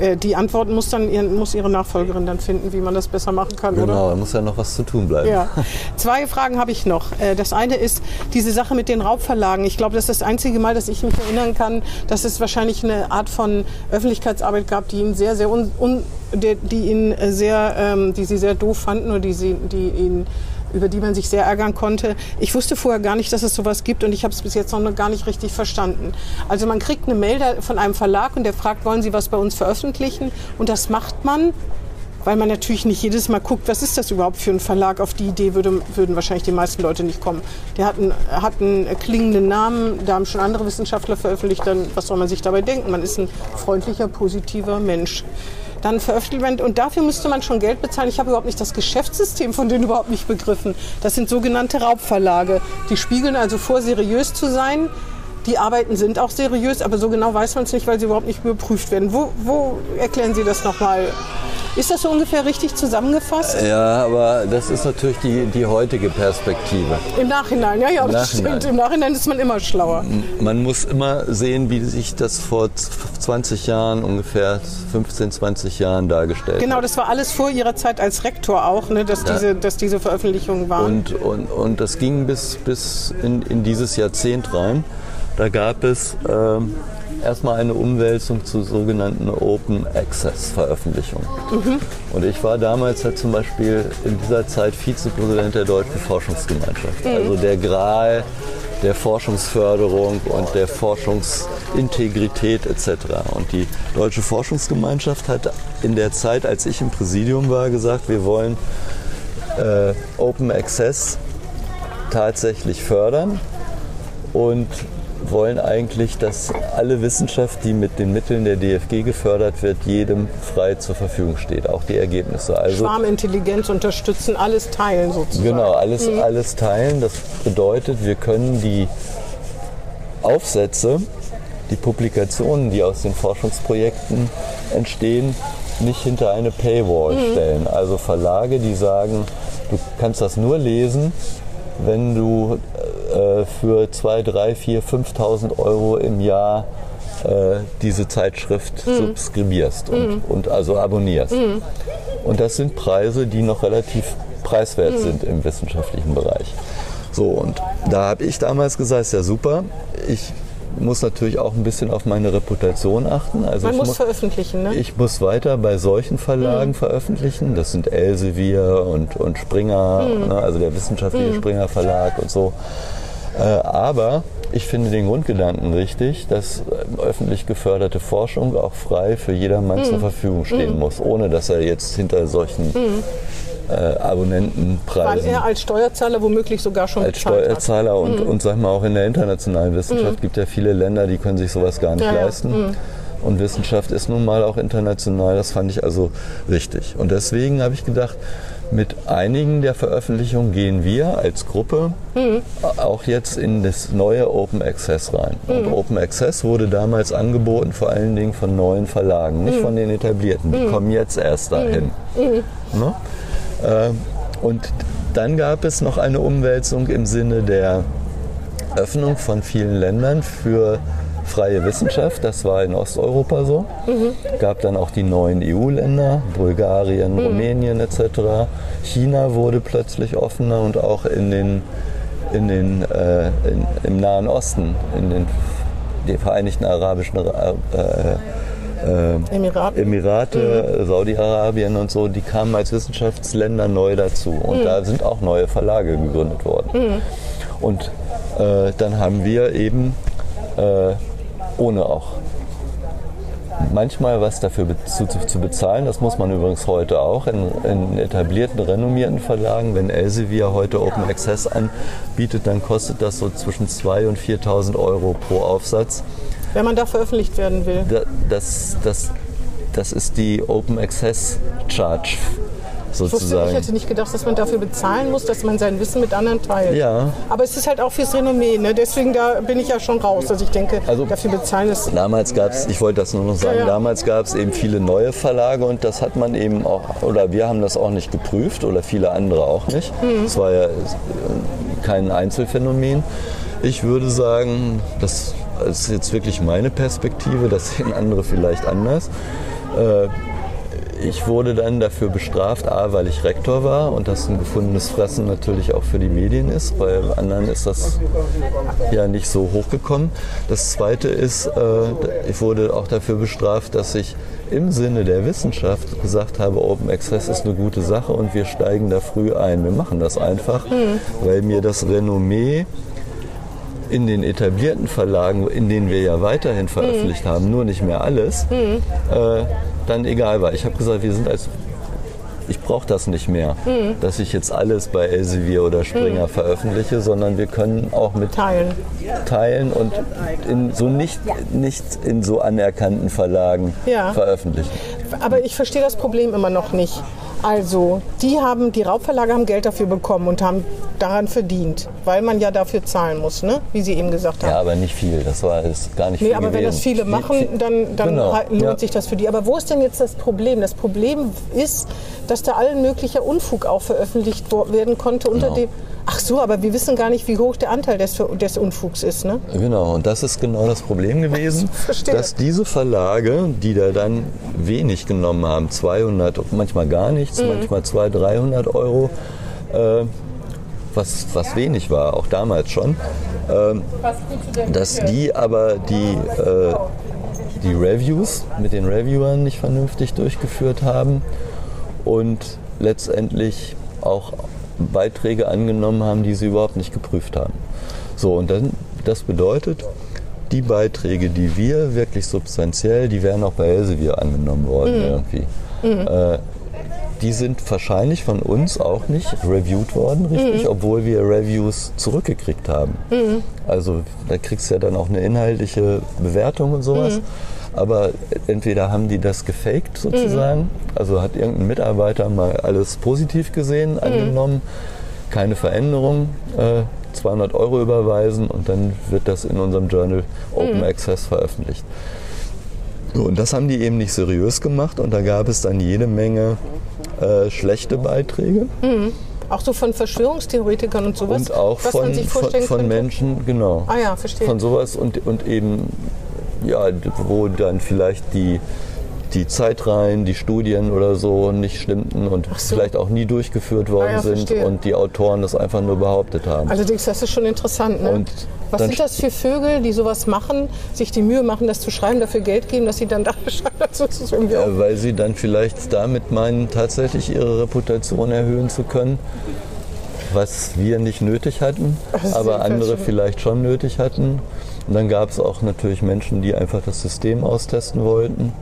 Äh, Die Antworten muss dann muss Ihre Nachfolgerin dann finden, wie man das besser machen kann, oder? Genau, da muss ja noch was zu tun bleiben. Ja. Zwei Fragen habe ich noch. Äh, Das eine ist diese Sache mit den Raubverlagen. Ich glaube, das ist das einzige Mal, dass ich mich erinnern kann, dass es wahrscheinlich eine Art von Öffentlichkeitsarbeit gab, die ihn sehr, sehr un, un, die, die ihn äh, sehr, ähm, die sie sehr doof fanden oder die sie, die ihn über die man sich sehr ärgern konnte. Ich wusste vorher gar nicht, dass es sowas gibt und ich habe es bis jetzt noch gar nicht richtig verstanden. Also man kriegt eine Mail von einem Verlag und der fragt, wollen Sie was bei uns veröffentlichen? Und das macht man weil man natürlich nicht jedes Mal guckt, was ist das überhaupt für ein Verlag. Auf die Idee würde, würden wahrscheinlich die meisten Leute nicht kommen. Der hat einen, hat einen klingenden Namen, da haben schon andere Wissenschaftler veröffentlicht, dann was soll man sich dabei denken? Man ist ein freundlicher, positiver Mensch. Dann veröffentlicht man, und dafür müsste man schon Geld bezahlen. Ich habe überhaupt nicht das Geschäftssystem von denen überhaupt nicht begriffen. Das sind sogenannte Raubverlage. Die spiegeln also vor, seriös zu sein. Die Arbeiten sind auch seriös, aber so genau weiß man es nicht, weil sie überhaupt nicht überprüft werden. Wo, wo erklären Sie das nochmal? Ist das so ungefähr richtig zusammengefasst? Ja, aber das ist natürlich die, die heutige Perspektive. Im Nachhinein, ja, ja, Im das Nachhinein. stimmt. Im Nachhinein ist man immer schlauer. Man muss immer sehen, wie sich das vor 20 Jahren, ungefähr 15, 20 Jahren dargestellt Genau, hat. das war alles vor Ihrer Zeit als Rektor auch, ne, dass, Ja. diese, dass diese Veröffentlichungen waren. Und, und, und das ging bis, bis in, in dieses Jahrzehnt rein. Da gab es ähm, erstmal eine Umwälzung zu sogenannten Open Access Veröffentlichungen. Und ich war damals halt zum Beispiel in dieser Zeit Vizepräsident der Deutschen Forschungsgemeinschaft. Also der Gral der Forschungsförderung und der Forschungsintegrität etc. Und die Deutsche Forschungsgemeinschaft hat in der Zeit, als ich im Präsidium war, gesagt, wir wollen äh, Open Access tatsächlich fördern und wollen eigentlich, dass alle Wissenschaft, die mit den Mitteln der DFG gefördert wird, jedem frei zur Verfügung steht, auch die Ergebnisse. Also Schwarmintelligenz unterstützen, alles teilen sozusagen. Genau, alles, alles teilen. Das bedeutet, wir können die Aufsätze, die Publikationen, die aus den Forschungsprojekten entstehen, nicht hinter eine Paywall stellen. Also Verlage, die sagen, du kannst das nur lesen, wenn du äh, für 2, 3, 4, 5.000 Euro im Jahr äh, diese Zeitschrift subskribierst und, und also abonnierst. Und das sind Preise, die noch relativ preiswert sind im wissenschaftlichen Bereich. So, und da habe ich damals gesagt, ist ja super, ich muss natürlich auch ein bisschen auf meine Reputation achten. Also Man ich muss veröffentlichen, ne? Ich muss weiter bei solchen Verlagen Mhm. veröffentlichen. Das sind Elsevier und, und Springer, Mhm. ne, also der wissenschaftliche Springer Verlag und so. Äh, aber ich finde den Grundgedanken richtig, dass äh, öffentlich geförderte Forschung auch frei für jedermann Mhm. zur Verfügung stehen muss, ohne dass er jetzt hinter solchen äh, Mhm. Weil Abonnentenpreisen er als Steuerzahler womöglich sogar schon als bezahlt hat. Mhm. Steuerzahler und, und sag mal auch in der internationalen Wissenschaft gibt ja viele Länder, die können sich sowas gar nicht Ja, Mhm. ja. leisten. Und Wissenschaft ist nun mal auch international, das fand ich also richtig. Und deswegen habe ich gedacht, mit einigen der Veröffentlichungen gehen wir als Gruppe Mhm. auch jetzt in das neue Open Access rein. Und Open Access wurde damals angeboten vor allen Dingen von neuen Verlagen, nicht von den etablierten. Die kommen jetzt erst dahin. Ne? Ähm, Und dann gab es noch eine Umwälzung im Sinne der Öffnung von vielen Ländern für freie Wissenschaft. Das war in Osteuropa so. Gab dann auch die neuen EU-Länder, Bulgarien, Rumänien etc. China wurde plötzlich offener und auch in den, in den, äh, in, im Nahen Osten, in den Vereinigten Arabischen Ara- äh, äh, Emiraten. Emirate, Saudi-Arabien und so, die kamen als Wissenschaftsländer neu dazu. Und da sind auch neue Verlage gegründet worden. Und äh, dann haben wir eben, äh, ohne auch manchmal was dafür zu, zu, zu bezahlen, das muss man übrigens heute auch in, in etablierten, renommierten Verlagen. Wenn Elsevier heute Open Access anbietet, dann kostet das so zwischen 2.000 und 4.000 Euro pro Aufsatz. Wenn man da veröffentlicht werden will. Da- das, das, das ist die Open Access Charge Ich wusste, ich sozusagen. hätte nicht gedacht, dass man dafür bezahlen muss, dass man sein Wissen mit anderen teilt. Ja. Aber es ist halt auch fürs Renommee, ne? deswegen da bin ich ja schon raus. Also ich denke, Also- dafür bezahlen ist Damals gab es, ich wollte das nur noch sagen, Ja, ja. damals gab es eben viele neue Verlage und das hat man eben auch, oder wir haben das auch nicht geprüft oder viele andere auch nicht. Mhm. Es war ja kein Einzelfänomen. Ich würde sagen, das ist jetzt wirklich meine Perspektive, das sehen andere vielleicht anders. Äh, Ich wurde dann dafür bestraft, A, weil ich Rektor war und das ein gefundenes Fressen natürlich auch für die Medien ist. Bei anderen ist das ja nicht so hochgekommen. Das Zweite ist, äh, ich wurde auch dafür bestraft, dass ich im Sinne der Wissenschaft gesagt habe, Open Access ist eine gute Sache und wir steigen da früh ein. Wir machen das einfach, weil mir das Renommee in den etablierten Verlagen, in denen wir ja weiterhin veröffentlicht haben, nur nicht mehr alles, äh, dann egal war. Ich habe gesagt, wir sind als ich brauche das nicht mehr, dass ich jetzt alles bei Elsevier oder Springer veröffentliche, sondern wir können auch mit teilen. teilen und in so nicht, nicht in so anerkannten Verlagen Ja. veröffentlichen. Aber ich verstehe das Problem immer noch nicht. Also, die haben, die Raubverlage haben Geld dafür bekommen und haben daran verdient, weil man ja dafür zahlen muss, ne? wie Sie eben gesagt haben. Ja, aber nicht viel. Das war ist gar nicht Nee, viel aber wenn das gewesen. viele Viel- machen, dann, dann Genau, lohnt ja. sich das für die. Aber wo ist denn jetzt das Problem? Das Problem ist, dass da allen möglicher Unfug auch veröffentlicht werden konnte unter Genau. dem. Ach so, aber wir wissen gar nicht, wie hoch der Anteil des, des Unfugs ist, ne? Genau, und das ist genau das Problem gewesen, Verstehe. dass diese Verlage, die da dann wenig genommen haben, 200, manchmal gar nichts, Mhm. manchmal 200, 300 Euro, äh, was, was wenig war, auch damals schon, ähm, dass die aber die, äh, die Reviews mit den Reviewern nicht vernünftig durchgeführt haben und letztendlich auch Beiträge angenommen haben, die sie überhaupt nicht geprüft haben. So, und dann, das bedeutet, die Beiträge, die wir wirklich substanziell, die wären auch bei Elsevier angenommen worden irgendwie. Äh, die sind wahrscheinlich von uns auch nicht reviewed worden, richtig, obwohl wir Reviews zurückgekriegt haben. Also da kriegst du ja dann auch eine inhaltliche Bewertung und sowas. Aber entweder haben die das gefaked sozusagen, also hat irgendein Mitarbeiter mal alles positiv gesehen, angenommen, keine Veränderung, äh, 200 Euro überweisen und dann wird das in unserem Journal Open Access veröffentlicht. So, und das haben die eben nicht seriös gemacht und da gab es dann jede Menge äh, schlechte Beiträge Auch so von Verschwörungstheoretikern und sowas. und auch was man von, von, von. Menschen, genau. Ah ja, verstehe. Von sowas und, und eben, ja, wo dann vielleicht die, die Zeitreihen, die Studien oder so nicht stimmten und so. vielleicht auch nie durchgeführt worden Ah ja, sind verstehe. und die Autoren das einfach nur behauptet haben. Allerdings, das ist schon interessant. Ne? Was sind das für Vögel, die sowas machen, sich die Mühe machen, das zu schreiben, dafür Geld geben, dass sie dann da schreiben? Das ist irgendwie auch Äh, weil sie dann vielleicht damit meinen, tatsächlich ihre Reputation erhöhen zu können, was wir nicht nötig hatten, aber andere schon- vielleicht schon nötig hatten. Und dann gab es auch natürlich Menschen, die einfach das System austesten wollten.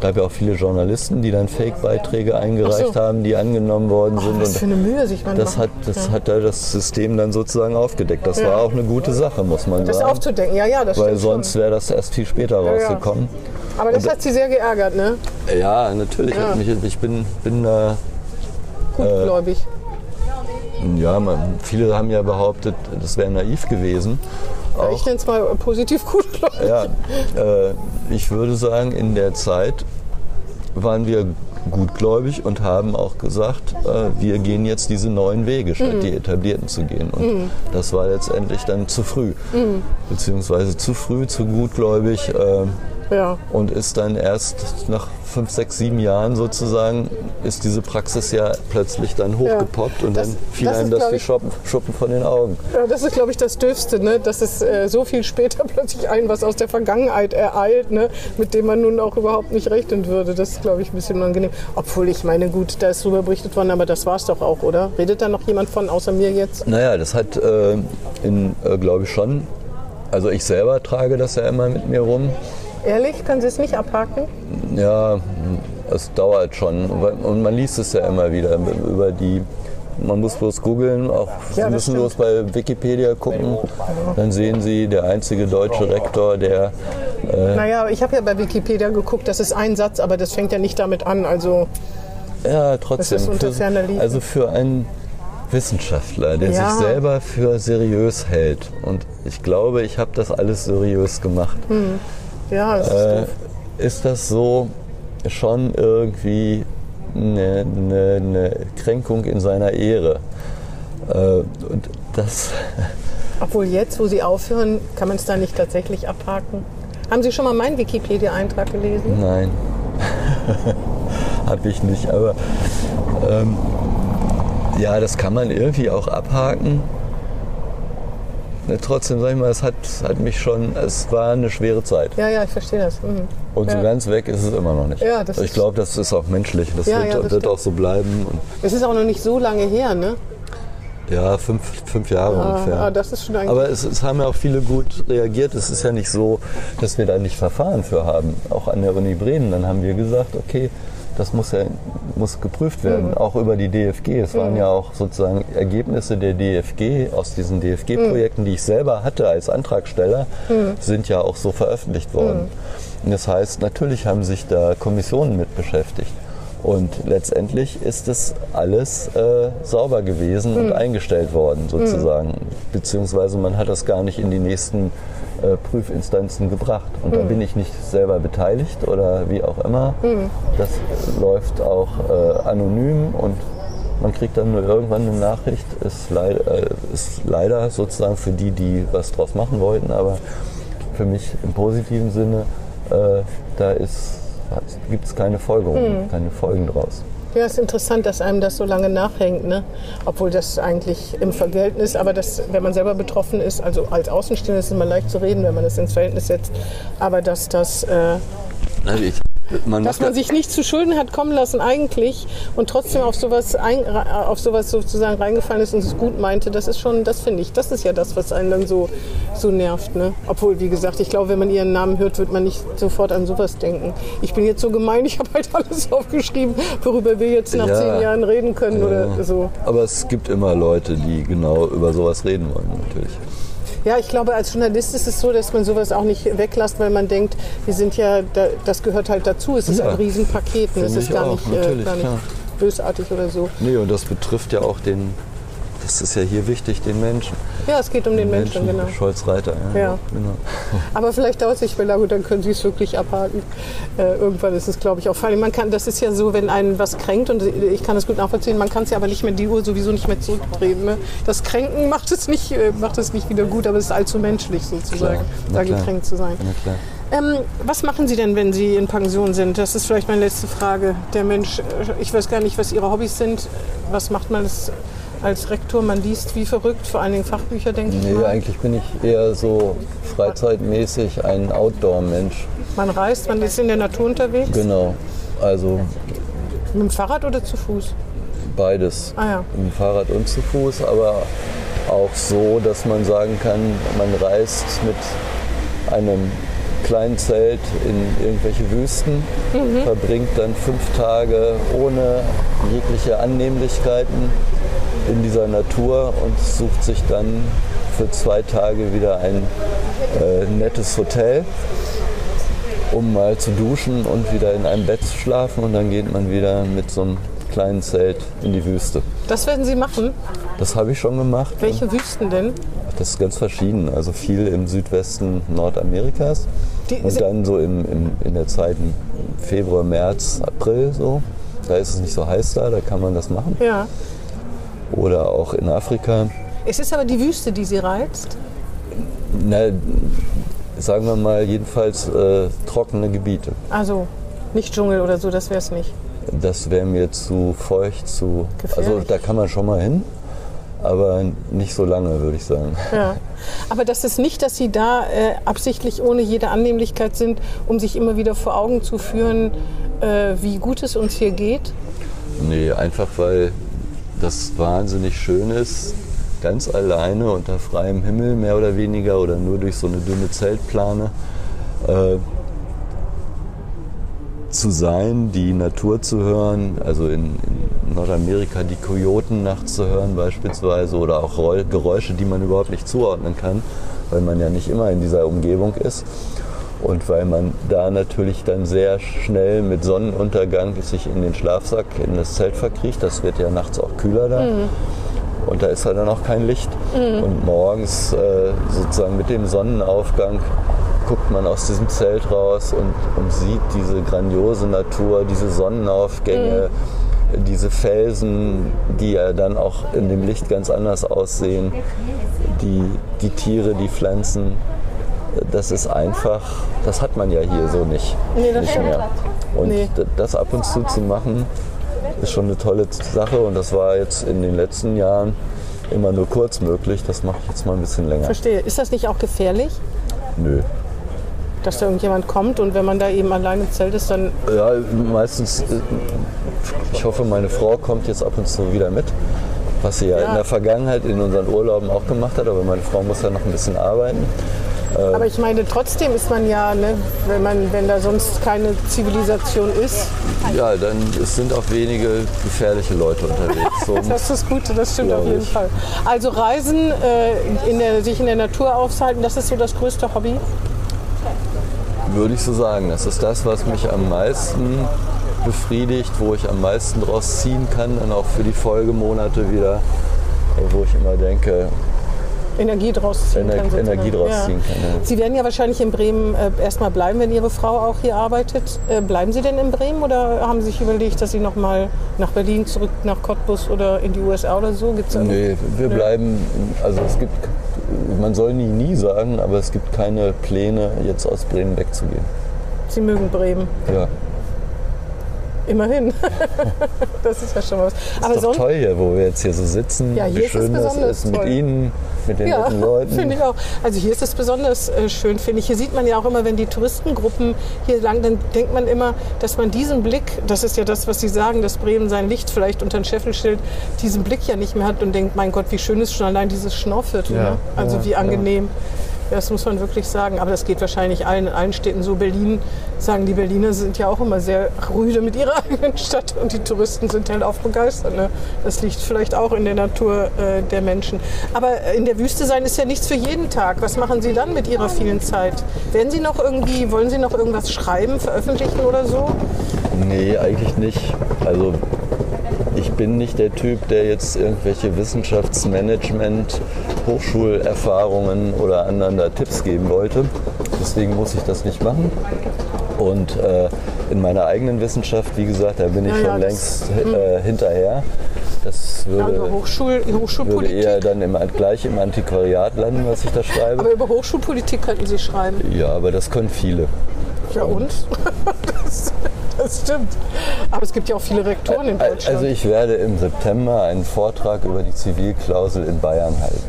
gab ja auch viele Journalisten, die dann Fake-Beiträge eingereicht so. haben, die angenommen worden sind. Oh, was für und eine Mühe sich man das macht. hat, das hat da das System dann sozusagen aufgedeckt. Das war auch eine gute Sache, muss man Das sagen. aufzudenken, ja, ja, das Weil sonst wäre das erst viel später ja. rausgekommen. Aber das hat sie sehr geärgert, ne? Ja, natürlich. Ja. Hat ich bin, bin da, Gutgläubig. Ja, man, viele haben ja behauptet, das wäre naiv gewesen. ich nenne es mal positiv gutgläubig. Ja, äh, ich würde sagen, in der Zeit waren wir gutgläubig und haben auch gesagt, äh, wir gehen jetzt diese neuen Wege, statt die etablierten zu gehen. Und das war letztendlich dann zu früh, beziehungsweise zu früh, zu gutgläubig. Äh, Ja. und ist dann erst nach fünf, sechs, sieben Jahren sozusagen, ist diese Praxis ja plötzlich dann hochgepoppt und Das- dann fiel das einem ist, das wie Schuppen, Schuppen von den Augen. Ja, das ist, glaube ich, das Dürfste, ne? dass es äh, so viel später plötzlich ein, was aus der Vergangenheit ereilt, ne? mit dem man nun auch überhaupt nicht rechnen würde. Das ist, glaube ich, ein bisschen unangenehm. Obwohl, ich meine, gut, da ist drüber berichtet worden, aber das war es doch auch, oder? Redet da noch jemand von, außer mir jetzt? Naja, das hat, äh, in, äh, glaube ich schon, also ich selber trage das ja immer mit mir rum. Ehrlich, können Sie es nicht abhaken? Ja, es dauert schon und man liest es ja immer wieder über die. Man muss bloß googeln, auch Sie Ja, müssen bloß bei Wikipedia gucken, dann sehen Sie, der einzige deutsche Rektor, der Naja, ich habe ja bei Wikipedia geguckt, das ist ein Satz, aber das fängt ja nicht damit an. Also, Ja, trotzdem. Für, also für einen Wissenschaftler, der Ja. sich selber für seriös hält. Und ich glaube, ich habe das alles seriös gemacht. Ja, das ist Äh, doof. ist das so schon irgendwie eine, eine, eine Kränkung in seiner Ehre? Äh, und das, Obwohl jetzt, wo Sie aufhören, kann man es da nicht tatsächlich abhaken. Haben Sie schon mal meinen Wikipedia-Eintrag gelesen? nein, habe ich nicht. Aber ähm, ja, das kann man irgendwie auch abhaken. Ne, Trotzdem sage ich mal, es hat, hat mich schon, es war eine schwere Zeit. Ja, ja, ich verstehe das. Mhm. Und so Ja. ganz weg ist es immer noch nicht. Ja, das ich glaube, das ist auch menschlich. Das Ja, wird, das wird auch so bleiben. Und Es ist auch noch nicht so lange her, ne? ja, fünf, fünf Jahre ungefähr. ah, das ist schon eigentlich- Aber es, es haben ja auch viele gut reagiert. Es ist ja nicht so, dass wir da nicht Verfahren für haben. Auch an der Uni Bremen. Dann haben wir gesagt, okay, das muss ja muss geprüft werden, Mhm. auch über die DFG. Es waren ja auch sozusagen Ergebnisse der DFG aus diesen DFG-Projekten, die ich selber hatte als Antragsteller, Mhm. sind ja auch so veröffentlicht worden. Und das heißt, natürlich haben sich da Kommissionen mit beschäftigt. Und letztendlich ist es alles äh, sauber gewesen und eingestellt worden, sozusagen. Beziehungsweise man hat das gar nicht in die nächsten äh, Prüfinstanzen gebracht. Und da bin ich nicht selber beteiligt oder wie auch immer. Das läuft auch äh, anonym und man kriegt dann nur irgendwann eine Nachricht. Ist, leid, äh, ist leider sozusagen für die, die was draus machen wollten, aber für mich im positiven Sinne, äh, da gibt es keine Folgerung, keine Folgen draus. Ja, ist interessant, dass einem das so lange nachhängt, ne? Obwohl das eigentlich im Verhältnis, aber das, wenn man selber betroffen ist, also als Außenstehender ist es immer leicht zu reden, wenn man das ins Verhältnis setzt, aber dass das, äh, Ich, man dass man ja- sich nicht zu Schulden hat kommen lassen eigentlich und trotzdem auf sowas, ein, auf sowas sozusagen reingefallen ist und es gut meinte, das ist schon, das finde ich, das ist ja das, was einen dann so, so nervt, ne? Obwohl, wie gesagt, ich glaube, wenn man ihren Namen hört, wird man nicht sofort an sowas denken. Ich bin jetzt so gemein, ich habe halt alles aufgeschrieben, worüber wir jetzt nach Ja. zehn Jahren reden können oder so. Aber es gibt immer Leute, die genau über sowas reden wollen, natürlich. Ja, ich glaube, als Journalist ist es so, dass man sowas auch nicht weglässt, weil man denkt, wir sind ja, da, das gehört halt dazu. Es ist Ja. ein Riesenpaket. Ne? Es ist gar auch, nicht, äh, gar nicht bösartig oder so. Nee, und das betrifft ja auch den, das ist ja hier wichtig, den Menschen. Ja, es geht um den Menschen, genau. Scholz-Reiter, ja. Ja. Genau. Aber vielleicht dauert es nicht mehr lange, dann können Sie es wirklich abhaken. Äh, irgendwann ist es, glaube ich, auch vor allem, man kann, das ist ja so, wenn einen was kränkt, und ich kann das gut nachvollziehen, man kann es ja aber nicht mehr, die Uhr sowieso nicht mehr zurückdrehen. Ne? Das Kränken macht es, nicht, äh, macht es nicht wieder gut, aber es ist allzu menschlich sozusagen, da gekränkt zu sein. Ähm, was machen Sie denn, wenn Sie in Pension sind? Das ist vielleicht meine letzte Frage. Der Mensch, äh, ich weiß gar nicht, was Ihre Hobbys sind. Was macht man als, als Rektor? Man liest wie verrückt, vor allen Dingen Fachbücher, denke ich Nee, eigentlich bin ich eher so freizeitmäßig ein Outdoor-Mensch. Man reist, man ist in der Natur unterwegs. Genau. Also Mit dem Fahrrad oder zu Fuß? beides. Ah ja. Mit dem Fahrrad und zu Fuß, aber auch so, dass man sagen kann, man reist mit einem kleinen Zelt in irgendwelche Wüsten, verbringt dann fünf Tage ohne jegliche Annehmlichkeiten in dieser Natur und sucht sich dann für zwei Tage wieder ein äh, nettes Hotel, um mal zu duschen und wieder in einem Bett zu schlafen und dann geht man wieder mit so einem kleinen Zelt in die Wüste. Das werden Sie machen. Das habe ich schon gemacht. Welche Wüsten denn? Das ist ganz verschieden. Also viel im Südwesten Nordamerikas Die- und dann so im, im, in der Zeit Februar, März, April so. Da ist es nicht so heiß da, da kann man das machen. Ja. Oder auch in Afrika. Es ist aber die Wüste, die Sie reizt. Na, sagen wir mal jedenfalls äh, trockene Gebiete. Also nicht Dschungel oder so, das wäre es nicht. Das wäre mir zu feucht, zu. Gefährlich. Also da kann man schon mal hin, aber nicht so lange, würde ich sagen. Ja. Aber das ist nicht, dass Sie da äh, absichtlich ohne jede Annehmlichkeit sind, um sich immer wieder vor Augen zu führen, äh, wie gut es uns hier geht. Nee, einfach weil das wahnsinnig schön ist, ganz alleine unter freiem Himmel mehr oder weniger oder nur durch so eine dünne Zeltplane äh, zu sein, die Natur zu hören, also in, in Nordamerika die Kojoten nachts zu hören beispielsweise oder auch Geräusche, die man überhaupt nicht zuordnen kann, weil man ja nicht immer in dieser Umgebung ist. Und weil man da natürlich dann sehr schnell mit Sonnenuntergang sich in den Schlafsack, in das Zelt verkriecht. Das wird ja nachts auch kühler da. Und da ist ja dann auch kein Licht. Und morgens äh, sozusagen mit dem Sonnenaufgang guckt man aus diesem Zelt raus und, und sieht diese grandiose Natur, diese Sonnenaufgänge, diese Felsen, die ja dann auch in dem Licht ganz anders aussehen, die, die Tiere, die Pflanzen. Das ist einfach, das hat man ja hier so nicht, Nee, das nicht mehr. Und Nee. das ab und zu zu machen, ist schon eine tolle Sache und das war jetzt in den letzten Jahren immer nur kurz möglich. Das mache ich jetzt mal ein bisschen länger. Verstehe. Ist das nicht auch gefährlich, Nö. dass da irgendjemand kommt und wenn man da eben allein im Zelt ist, dann Ja, meistens, äh, ich hoffe, meine Frau kommt jetzt ab und zu wieder mit, was sie ja, Ja. in der Vergangenheit in unseren Urlauben auch gemacht hat, aber meine Frau muss ja noch ein bisschen arbeiten. Aber ich meine, trotzdem ist man ja, ne, wenn, man, wenn da sonst keine Zivilisation ist, Ja, dann es sind auch wenige gefährliche Leute unterwegs. So, das ist gut, das stimmt auf jeden ich. Fall. Also Reisen, äh, in der, sich in der Natur aufhalten, das ist so das größte Hobby. würde ich so sagen. Das ist das, was mich am meisten befriedigt, wo ich am meisten draus ziehen kann, dann auch für die Folgemonate wieder, wo ich immer denke, Energie draus ziehen Ener kann. sozusagen. Energie draus ziehen kann. Ja. Sie werden ja wahrscheinlich in Bremen äh, erstmal bleiben, wenn Ihre Frau auch hier arbeitet. Äh, bleiben Sie denn in Bremen oder haben Sie sich überlegt, dass Sie noch mal nach Berlin zurück, nach Cottbus oder in die USA oder so? Gibt's Nee, wir bleiben, also es gibt, man soll nie, nie sagen, aber es gibt keine Pläne, jetzt aus Bremen wegzugehen. Sie mögen Bremen. Ja, Immerhin. das ist ja schon was. Aber ist doch toll hier, wo wir jetzt hier so sitzen, Ja, hier wie ist es schön das ist mit toll. Ihnen, mit den Ja, Leuten. finde ich auch. Also hier ist es besonders äh, schön, finde ich. Hier sieht man ja auch immer, wenn die Touristengruppen hier lang, dann denkt man immer, dass man diesen Blick, das ist ja das, was Sie sagen, dass Bremen sein Licht vielleicht unter ein Scheffelschild, diesen Blick ja nicht mehr hat und denkt, mein Gott, wie schön ist schon allein dieses Schnorrviertel. Ja, ne? Also ja, wie angenehm. Ja, das muss man wirklich sagen. Aber das geht wahrscheinlich allen, in allen Städten so. Berlin, sagen die Berliner, sind ja auch immer sehr rüde mit ihrer eigenen Stadt. Und die Touristen sind halt auch begeistert. Ne? Das liegt vielleicht auch in der Natur äh, der Menschen. Aber in der Wüste sein ist ja nichts für jeden Tag. Was machen Sie dann mit Ihrer vielen Zeit? Werden Sie noch irgendwie, wollen Sie noch irgendwas schreiben, veröffentlichen oder so? Nee, eigentlich nicht. Also bin nicht der Typ, der jetzt irgendwelche Wissenschaftsmanagement, Hochschulerfahrungen oder anderen da Tipps geben wollte. Deswegen muss ich das nicht machen. Und äh, in meiner eigenen Wissenschaft, wie gesagt, da bin ich Ja, ja, schon das- längst äh, hinterher. Das Ja, würde, über Hochschul würde eher dann im, gleich im Antiquariat landen, was ich da schreibe. Aber über Hochschulpolitik könnten Sie schreiben. ja, aber das können viele. Ja und? Das, das stimmt. Aber es gibt ja auch viele Rektoren in Deutschland. Also ich werde im September einen Vortrag über die Zivilklausel in Bayern halten.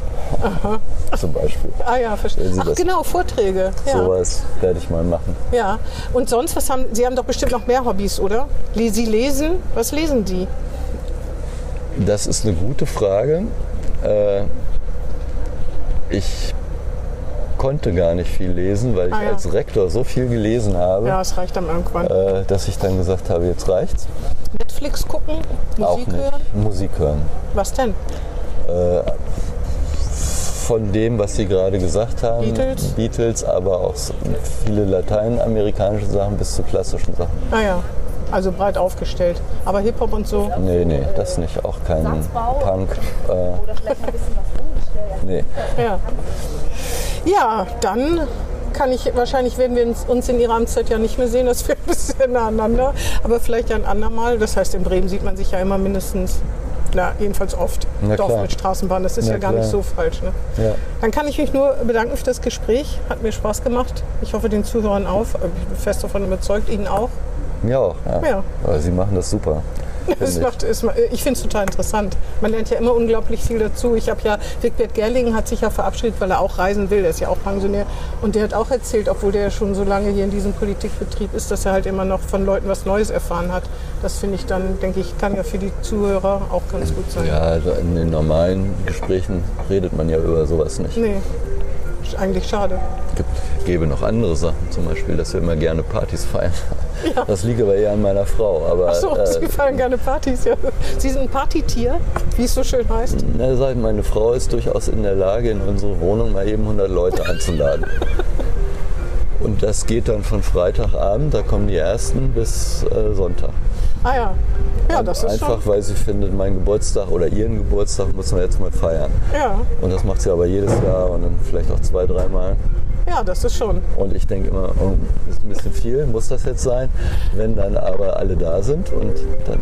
Zum Beispiel. ah ja, verstehe. Sie Ach genau, Vorträge. Ja. Sowas werde ich mal machen. ja. Und sonst, was haben Sie haben doch bestimmt noch mehr Hobbys, oder? Sie lesen? Was lesen Sie? Das ist eine gute Frage. Äh, ich konnte gar nicht viel lesen, weil ich Ah, ja. als Rektor so viel gelesen habe, Ja, es reicht dann irgendwann. äh, dass ich dann gesagt habe, jetzt reicht's. Netflix gucken, Auch Musik nicht. hören. Musik hören. Was denn? Von dem, was Sie gerade gesagt haben, Beatles? Beatles, aber auch viele lateinamerikanische Sachen bis zu klassischen Sachen. Ah ja, also breit aufgestellt. Aber Hip-Hop und so. Nee, nee, das nicht. Auch kein Punk. Äh, nee. Ja. Ja, dann kann ich, wahrscheinlich werden wir uns- in Ihrer Amtszeit ja nicht mehr sehen, das wäre ein bisschen nah aneinander, aber vielleicht ein andermal. Das heißt, in Bremen sieht man sich ja immer mindestens, na, jedenfalls oft, Na doch klar. mit Straßenbahn, das ist Na ja gar nicht klar. so falsch. Ne? Ja. Dann kann ich mich nur bedanken für das Gespräch, hat mir Spaß gemacht. Ich hoffe den Zuhörern auch, ich bin fest davon überzeugt, Ihnen auch. Mir auch. Ja. Ja. Aber Sie machen das super. Es macht, es, ich finde es total interessant. Man lernt ja immer unglaublich viel dazu. Ich habe ja, Wigbert Gerling hat sich ja verabschiedet, weil er auch reisen will. Der ist ja auch Pensionär. Und der hat auch erzählt, obwohl der ja schon so lange hier in diesem Politikbetrieb ist, dass er halt immer noch von Leuten was Neues erfahren hat. Das finde ich dann, denke ich, kann ja für die Zuhörer auch ganz gut sein. Ja, also in den normalen Gesprächen redet man ja über sowas nicht. Nee, ist eigentlich schade. gibt, gäbe noch andere Sachen, zum Beispiel, dass wir immer gerne Partys feiern. Das liegt aber eher an meiner Frau. Aber Ach so, äh, Sie feiern gerne Partys, ja. Sie sind ein Partytier, wie es so schön heißt. na, sag meine Frau ist durchaus in der Lage, in unsere Wohnung mal eben 100 Leute einzuladen. Und das geht dann von Freitagabend, da kommen die ersten, bis äh, Sonntag. Ah ja, ja, das ist Einfach, schon. weil sie findet, mein Geburtstag oder ihren Geburtstag muss man jetzt mal feiern. Ja, Und das macht sie aber jedes Jahr und dann vielleicht auch zwei, dreimal. ja, das ist schon. Und ich denke immer, oh, ist ein bisschen viel, muss das jetzt sein? Wenn dann aber alle da sind und dann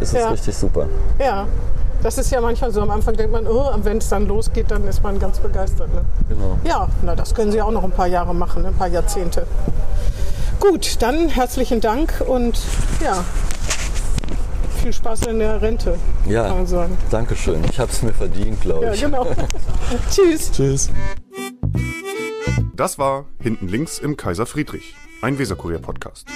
ist es Ja. richtig super. Ja, das ist ja manchmal so. Am Anfang denkt man, oh, wenn es dann losgeht, dann ist man ganz begeistert. Ne? Genau. Ja, na, das können Sie auch noch ein paar Jahre machen, ein paar Jahrzehnte. Gut, dann herzlichen Dank und ja, viel Spaß in der Rente, Ja, kann man sagen. danke schön. Ich habe es mir verdient, glaube Ja, ich. genau. Tschüss. Tschüss. Das war Hinten links im Kaiser Friedrich, ein Weserkurier-Podcast.